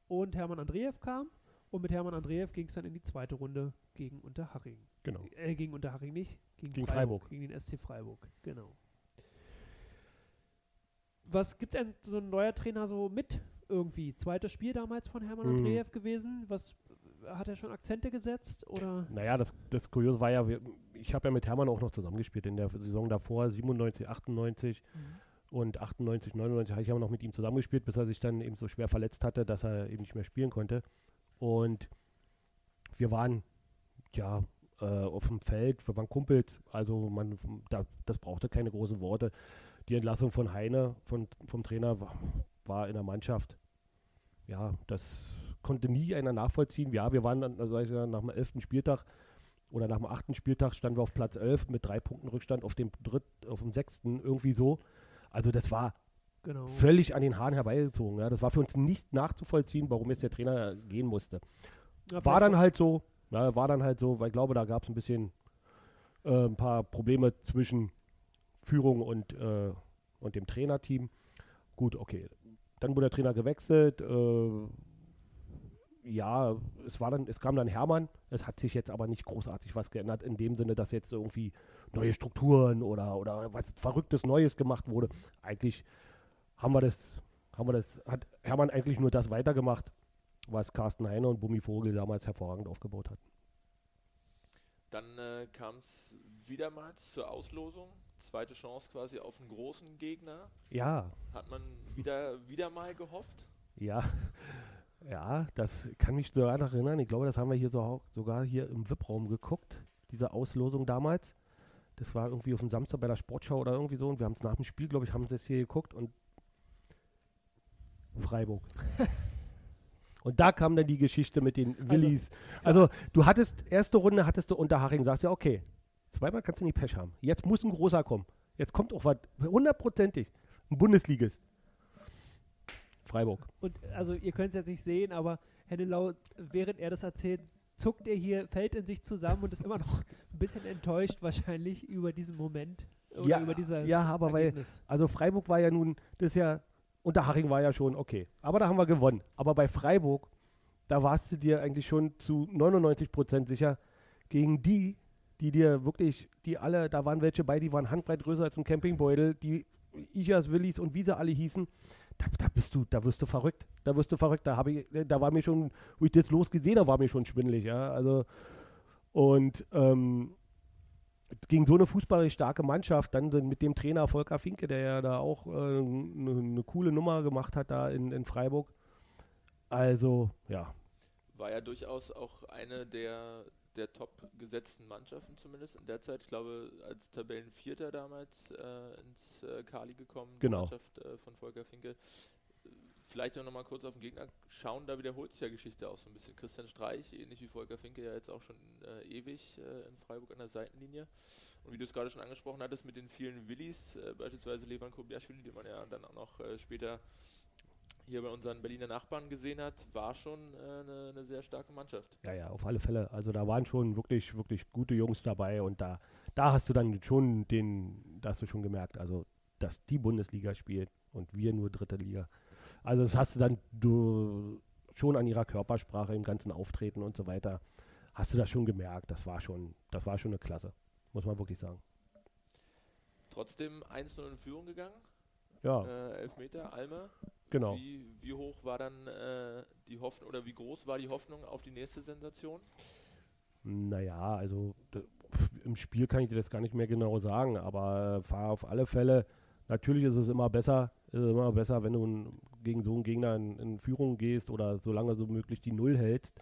Und Hermann Andreev kam. Und mit Hermann Andreev ging es dann in die zweite Runde gegen Unterhaching. Genau. Äh, gegen Unterhaching nicht, gegen, Gegen Freiburg, Freiburg. Gegen den SC Freiburg, genau. Was gibt denn so ein neuer Trainer so mit irgendwie? Zweites Spiel damals von Hermann Mhm. Andreev gewesen. Was hat er schon Akzente gesetzt oder? Naja, das, das Kuriose war ja, wir, ich habe ja mit Hermann auch noch zusammengespielt in der Saison davor, 97, 98 Mhm. und 98, 99 habe ich aber noch mit ihm zusammengespielt, bis er sich dann eben so schwer verletzt hatte, dass er eben nicht mehr spielen konnte. Und wir waren ja äh, auf dem Feld, wir waren Kumpels, also man, da, das brauchte keine großen Worte. Die Entlassung von Heine, von, vom Trainer, war, war in der Mannschaft. Ja, das konnte nie einer nachvollziehen. Ja, wir waren dann, also ich ja, nach dem elften Spieltag oder nach dem achten Spieltag standen wir auf Platz 11 mit drei Punkten Rückstand auf dem dritt, auf dem sechsten, irgendwie so. Also das war Genau. völlig an den Haaren herbeigezogen. Ja. Das war für uns nicht nachzuvollziehen, warum jetzt der Trainer gehen musste. Ja, War dann halt so, ja, war dann halt so, weil ich glaube, da gab es ein bisschen äh, ein paar Probleme zwischen Führung und, äh, und dem Trainerteam. Gut, okay. Dann wurde der Trainer gewechselt. Äh, ja, es war dann, es kam dann Hermann. Es hat sich jetzt aber nicht großartig was geändert, in dem Sinne, dass jetzt irgendwie neue Strukturen oder, oder was Verrücktes Neues gemacht wurde. Eigentlich haben wir das, haben wir das, hat Hermann eigentlich nur das weitergemacht, was Carsten Heine und Bummi Vogel damals hervorragend aufgebaut hatten. Dann äh, kam es wiedermals zur Auslosung. Zweite Chance quasi auf einen großen Gegner. Ja, Hat man wieder, wieder mal gehofft. ja, ja, das kann mich sogar noch erinnern. Ich glaube, das haben wir hier so, sogar hier im VIP-Raum geguckt, diese Auslosung damals. Das war irgendwie auf dem Samstag bei der Sportschau oder irgendwie so und wir haben es nach dem Spiel, glaube ich, haben es hier geguckt und Freiburg. Und da kam dann die Geschichte mit den Willis. Also, du hattest, erste Runde hattest du unter Haching, sagst ja, okay, zweimal kannst du nicht Pech haben. Jetzt muss ein großer kommen. Jetzt kommt auch was, hundertprozentig, ein Bundesligist. Freiburg. Und also ihr könnt es jetzt nicht sehen, aber Hennelau, während er das erzählt, zuckt er hier, fällt in sich zusammen und ist immer noch ein bisschen enttäuscht wahrscheinlich über diesen Moment. Oder Ja, über dieses ja, aber weil- Ergebnis. Also Freiburg war ja nun, das ist ja, unter Haching war ja schon okay. Aber da haben wir gewonnen. Aber bei Freiburg, da warst du dir eigentlich schon zu 99 Prozent sicher, gegen die, die dir wirklich, die alle, da waren welche bei, die waren handbreit größer als ein Campingbeutel, die Ichas, Willis und wie sie alle hießen, da, da bist du, da wirst du verrückt. Da wirst du verrückt. Da habe ich, da war mir schon, wo ich das losgesehen habe, war mir schon schwindelig, ja. Also, und ähm, gegen so eine fußballerisch starke Mannschaft, dann mit dem Trainer Volker Finke, der ja da auch eine äh, ne, ne coole Nummer gemacht hat da in, in Freiburg. Also, ja, War ja durchaus auch eine der, der top gesetzten Mannschaften zumindest in der Zeit. Ich glaube, als Tabellenvierter damals äh, ins äh, Kali gekommen, die Genau. Mannschaft äh, von Volker Finke. Vielleicht auch nochmal kurz auf den Gegner schauen, da wiederholt sich ja Geschichte auch so ein bisschen. Christian Streich, ähnlich wie Volker Finke, ja jetzt auch schon äh, ewig äh, in Freiburg an der Seitenlinie. Und wie du es gerade schon angesprochen hattest, mit den vielen Willis, äh, beispielsweise Levan Kobiaschwili, den man ja dann auch noch später hier bei unseren Berliner Nachbarn gesehen hat, war schon äh, eine, eine sehr starke Mannschaft. ja, ja, auf alle Fälle. Also da waren schon wirklich, wirklich gute Jungs dabei und da, da hast du dann schon den, da hast du schon gemerkt, also dass die Bundesliga spielt und wir nur dritte Liga. Also das hast du dann du schon an ihrer Körpersprache, im ganzen Auftreten und so weiter, hast du das schon gemerkt. Das war schon, das war schon eine Klasse, muss man wirklich sagen. Trotzdem 1-0 in Führung gegangen, Ja, äh, Elfmeter, Alme. Genau. Wie, wie hoch war dann äh, die Hoffnung oder wie groß war die Hoffnung auf die nächste Sensation? Naja, also im Spiel kann ich dir das gar nicht mehr genau sagen, aber äh, fahr auf alle Fälle, natürlich ist es immer besser, ist immer besser, wenn du gegen so einen Gegner in, in Führung gehst oder solange so möglich die Null hältst,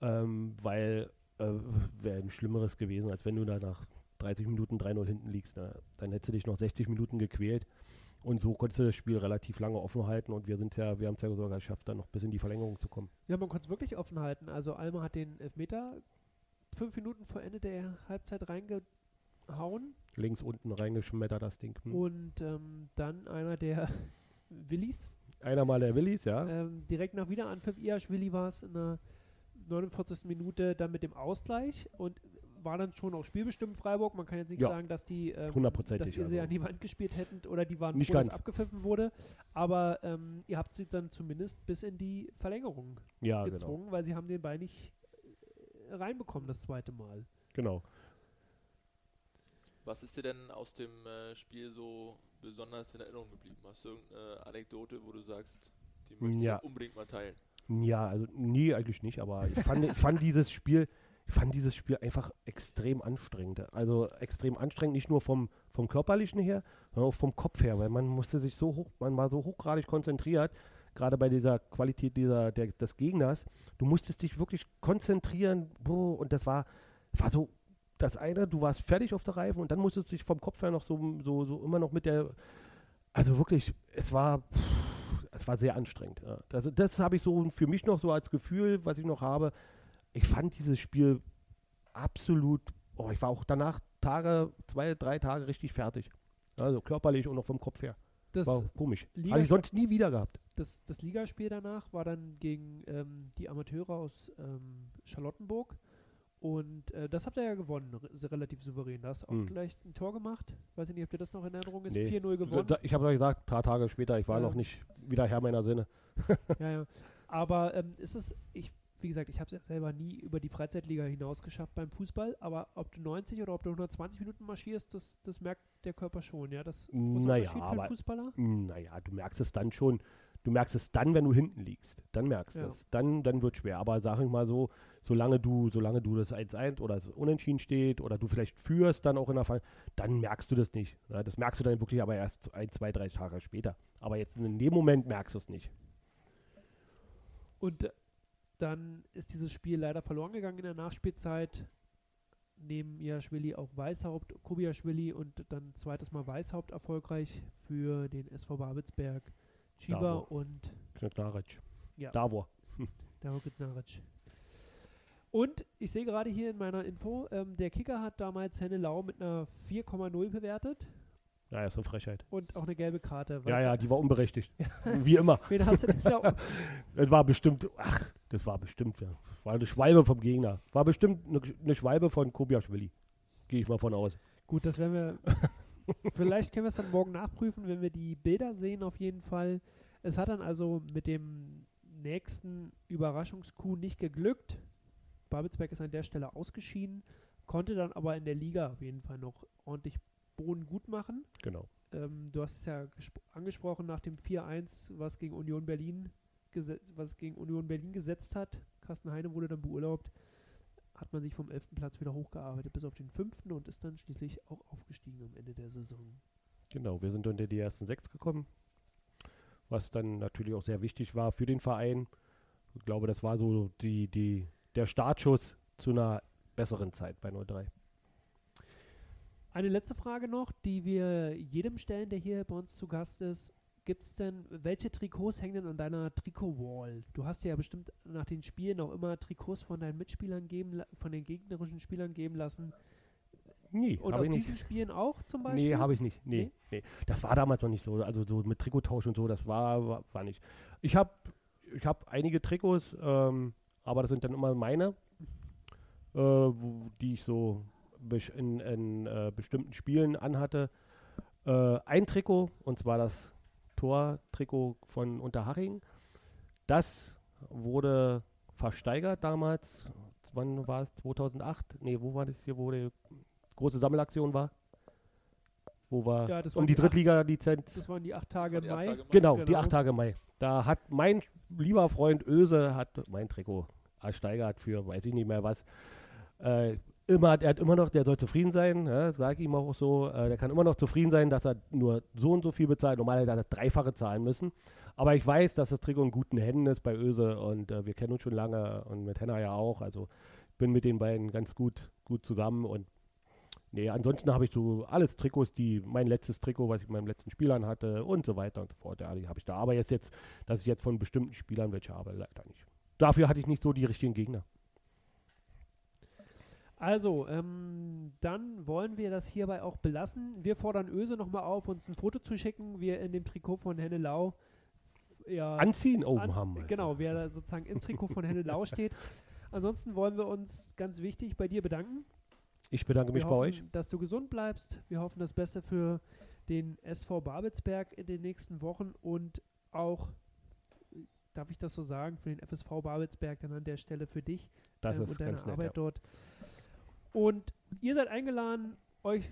ähm, weil äh, wäre ein Schlimmeres gewesen, als wenn du da nach 30 Minuten 3-0 hinten liegst. Ne? Dann hättest du dich noch 60 Minuten gequält und so konntest du das Spiel relativ lange offen halten und wir sind ja, wir haben es ja sogar geschafft, dann noch bis in die Verlängerung zu kommen. Ja, man konnte es wirklich offen halten. Also Alma hat den Elfmeter fünf Minuten vor Ende der Halbzeit reingehauen Links unten reingeschmettert das Ding. Hm. und ähm, dann einer der Willis Einer mal der Willis, ja. ähm, direkt nach Wiederanpfiff Iaschwili war es in der 49. Minute dann mit dem Ausgleich und war dann schon auch spielbestimmt Freiburg. Man kann jetzt nicht Ja. sagen, dass die ähm, dass ihr sie also. an die Wand gespielt hättet oder die waren Nicht froh, dass ganz. abgepfiffen wurde. Aber ähm, ihr habt sie dann zumindest bis in die Verlängerung Ja, genau. gezwungen, weil sie haben den Ball nicht äh, reinbekommen das zweite Mal. Genau. Was ist dir denn aus dem äh, Spiel so besonders in Erinnerung geblieben? Hast du irgendeine Anekdote, wo du sagst, die möchtest Ja. du unbedingt mal teilen? Ja, also nie eigentlich nicht, aber ich fand, ich fand dieses Spiel, ich fand dieses Spiel einfach extrem anstrengend. Also extrem anstrengend, nicht nur vom, vom körperlichen her, sondern auch vom Kopf her, weil man musste sich so hoch, man war so hochgradig konzentriert, gerade bei dieser Qualität dieser, der, des Gegners. Du musstest dich wirklich konzentrieren, und das war, war so das eine, du warst fertig auf der Reifen und dann musstest du dich vom Kopf her noch so, so, so immer noch mit der, also wirklich, es war, pff, es war sehr anstrengend. Ja. Also das habe ich so für mich noch so als Gefühl, was ich noch habe. Ich fand dieses Spiel absolut, oh, ich war auch danach Tage, zwei, drei Tage richtig fertig. Also körperlich und auch vom Kopf her. Das, War komisch. Liga- Habe ich sonst nie wieder gehabt. das, das Ligaspiel danach war dann gegen ähm, die Amateure aus ähm, Charlottenburg. Und äh, das habt ihr ja gewonnen, re- relativ souverän. Da hast du auch Mhm. gleich ein Tor gemacht. Weiß ich nicht, ob dir das noch in Erinnerung ist. Nee. 4-0 gewonnen. Da- Ich habe ja gesagt, ein paar Tage später, ich war Ja. noch nicht wieder Herr meiner Sinne. Ja, ja. Aber ähm, ist es, ich, wie gesagt, ich habe es ja selber nie über die Freizeitliga hinaus geschafft beim Fußball, aber ob du 90 oder ob du 120 Minuten marschierst, das, das merkt der Körper schon, ja. Das ist ein Naja, Unterschied für aber- Fußballer. Naja, du merkst es dann schon. Du merkst es dann, wenn du hinten liegst. Dann merkst du Ja. es. Dann, dann wird schwer. Aber sag ich mal so, solange du, solange du das 1-1 oder es unentschieden steht oder du vielleicht führst dann auch in der Fall, dann merkst du das nicht. Ja, das merkst du dann wirklich aber erst ein, zwei, drei Tage später. Aber jetzt in dem Moment merkst du es nicht. Und äh, dann ist dieses Spiel leider verloren gegangen in der Nachspielzeit. Neben Jaschwili auch Weißhaupt, Kubiaschwili und dann zweites Mal Weißhaupt erfolgreich für den SV Babelsberg. Chiba Bravo. und Knaric. Ja. Davor. der Hockit Naric. Und ich sehe gerade hier in meiner Info, ähm, der Kicker hat damals Henne Lau mit einer 4,0 bewertet Ja, ist eine Frechheit. und auch eine gelbe Karte. Ja, ja, die war unberechtigt. Wie immer. Wen hast du denn da? Es war bestimmt, ach, das war bestimmt, ja. War eine Schwalbe vom Gegner. War bestimmt eine, eine Schwalbe von Kobiaschwili. Gehe ich mal von aus. Gut, das werden wir. vielleicht können wir es dann morgen nachprüfen, wenn wir die Bilder sehen, auf jeden Fall. Es hat dann also mit dem nächsten Überraschungskuh nicht geglückt. Babelsberg ist an der Stelle ausgeschieden, konnte dann aber in der Liga auf jeden Fall noch ordentlich Boden gut machen. Genau. Ähm, du hast es ja gespro- angesprochen nach dem 4-1, was gegen Union Berlin was gegen Union Berlin gesetzt hat. Carsten Heine wurde dann beurlaubt. Hat man sich vom 11. Platz wieder hochgearbeitet bis auf den 5. und ist dann schließlich auch aufgestiegen am Ende der Saison. Genau, wir sind unter die ersten sechs gekommen, was dann natürlich auch sehr wichtig war für den Verein. Ich glaube, das war so die, die, der Startschuss zu einer besseren Zeit bei 03. Eine letzte Frage noch, die wir jedem stellen, der hier bei uns zu Gast ist. Gibt es denn, welche Trikots hängen denn an deiner Trikot-Wall? Du hast dir ja bestimmt nach den Spielen auch immer Trikots von deinen Mitspielern geben, von den gegnerischen Spielern geben lassen. Nee, Und aus ich nicht. diesen Spielen auch zum Beispiel? Nee, habe ich nicht. Nee, Nee? nee, Das war damals noch nicht so. Also so mit Trikottausch und so, das war, war, war nicht. Ich habe ich hab einige Trikots, ähm, aber das sind dann immer meine, äh, wo, die ich so in, in äh, bestimmten Spielen anhatte. Äh, ein Trikot, und zwar das Tor-Trikot von Unterhaching. Das wurde versteigert damals. Wann war es? 2008? Nee, wo war das hier, wo die große Sammelaktion war? Wo wir Ja, das um die die acht- Drittliga-Lizenz. Das waren die acht Tage war die acht Mai. Tage Mai. Genau, die Genau. acht Tage Mai. Da hat mein lieber Freund Öse hat mein Trikot ersteigert für weiß ich nicht mehr was. Äh, immer, er hat immer noch, der soll zufrieden sein, ja, sage ich ihm auch so. Äh, der kann immer noch zufrieden sein, dass er nur so und so viel bezahlt. Normalerweise hat er das Dreifache zahlen müssen. Aber ich weiß, dass das Trikot in guten Händen ist bei Öse und äh, wir kennen uns schon lange und mit Henna ja auch. Also bin mit den beiden ganz gut, gut zusammen und Nee, ansonsten habe ich so alles Trikots, die mein letztes Trikot, was ich mit meinem letzten Spielern hatte und so weiter und so fort. Ja, die habe ich da. Aber jetzt, jetzt, dass ich jetzt von bestimmten Spielern welche habe, leider nicht. Dafür hatte ich nicht so die richtigen Gegner. Also, ähm, dann wollen wir das hierbei auch belassen. Wir fordern Öse nochmal auf, uns ein Foto zu schicken, wie er in dem Trikot von Henne Lau ja, Anziehen oben an- haben wir. Genau, wer da sozusagen im Trikot von Henne Lau steht. Ansonsten wollen wir uns ganz wichtig bei dir bedanken. Ich bedanke mich wir bei hoffen, euch. dass du gesund bleibst. Wir hoffen das Beste für den SV Babelsberg in den nächsten Wochen und auch, darf ich das so sagen, für den FSV Babelsberg dann an der Stelle für dich Das ähm, ist und deine ganz nett. Arbeit Ja. dort. Und ihr seid eingeladen, euch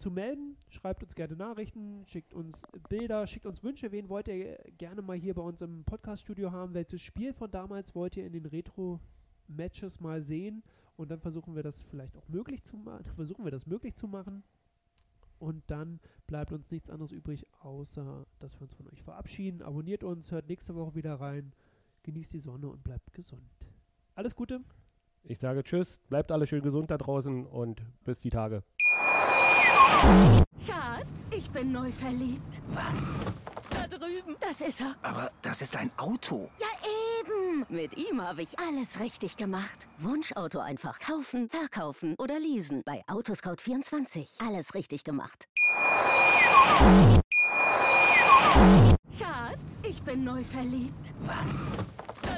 zu melden. Schreibt uns gerne Nachrichten, schickt uns Bilder, schickt uns Wünsche. Wen wollt ihr gerne mal hier bei uns im Podcast-Studio haben? Welches Spiel von damals wollt ihr in den Retro-Matches mal sehen? Und dann versuchen wir das vielleicht auch möglich zu machen. Versuchen wir das möglich zu machen. Und dann bleibt uns nichts anderes übrig, außer dass wir uns von euch verabschieden. Abonniert uns, hört nächste Woche wieder rein. Genießt die Sonne und bleibt gesund. Alles Gute. Ich sage Tschüss, bleibt alle schön gesund da draußen und bis die Tage. Schatz, ich bin neu verliebt. Was? Da drüben. Das ist er. Aber das ist ein Auto. Ja, eben. Mit ihm habe ich alles richtig gemacht. Wunschauto einfach kaufen, verkaufen oder leasen. Bei Autoscout24. Alles richtig gemacht. Schatz, ich bin neu verliebt. Was?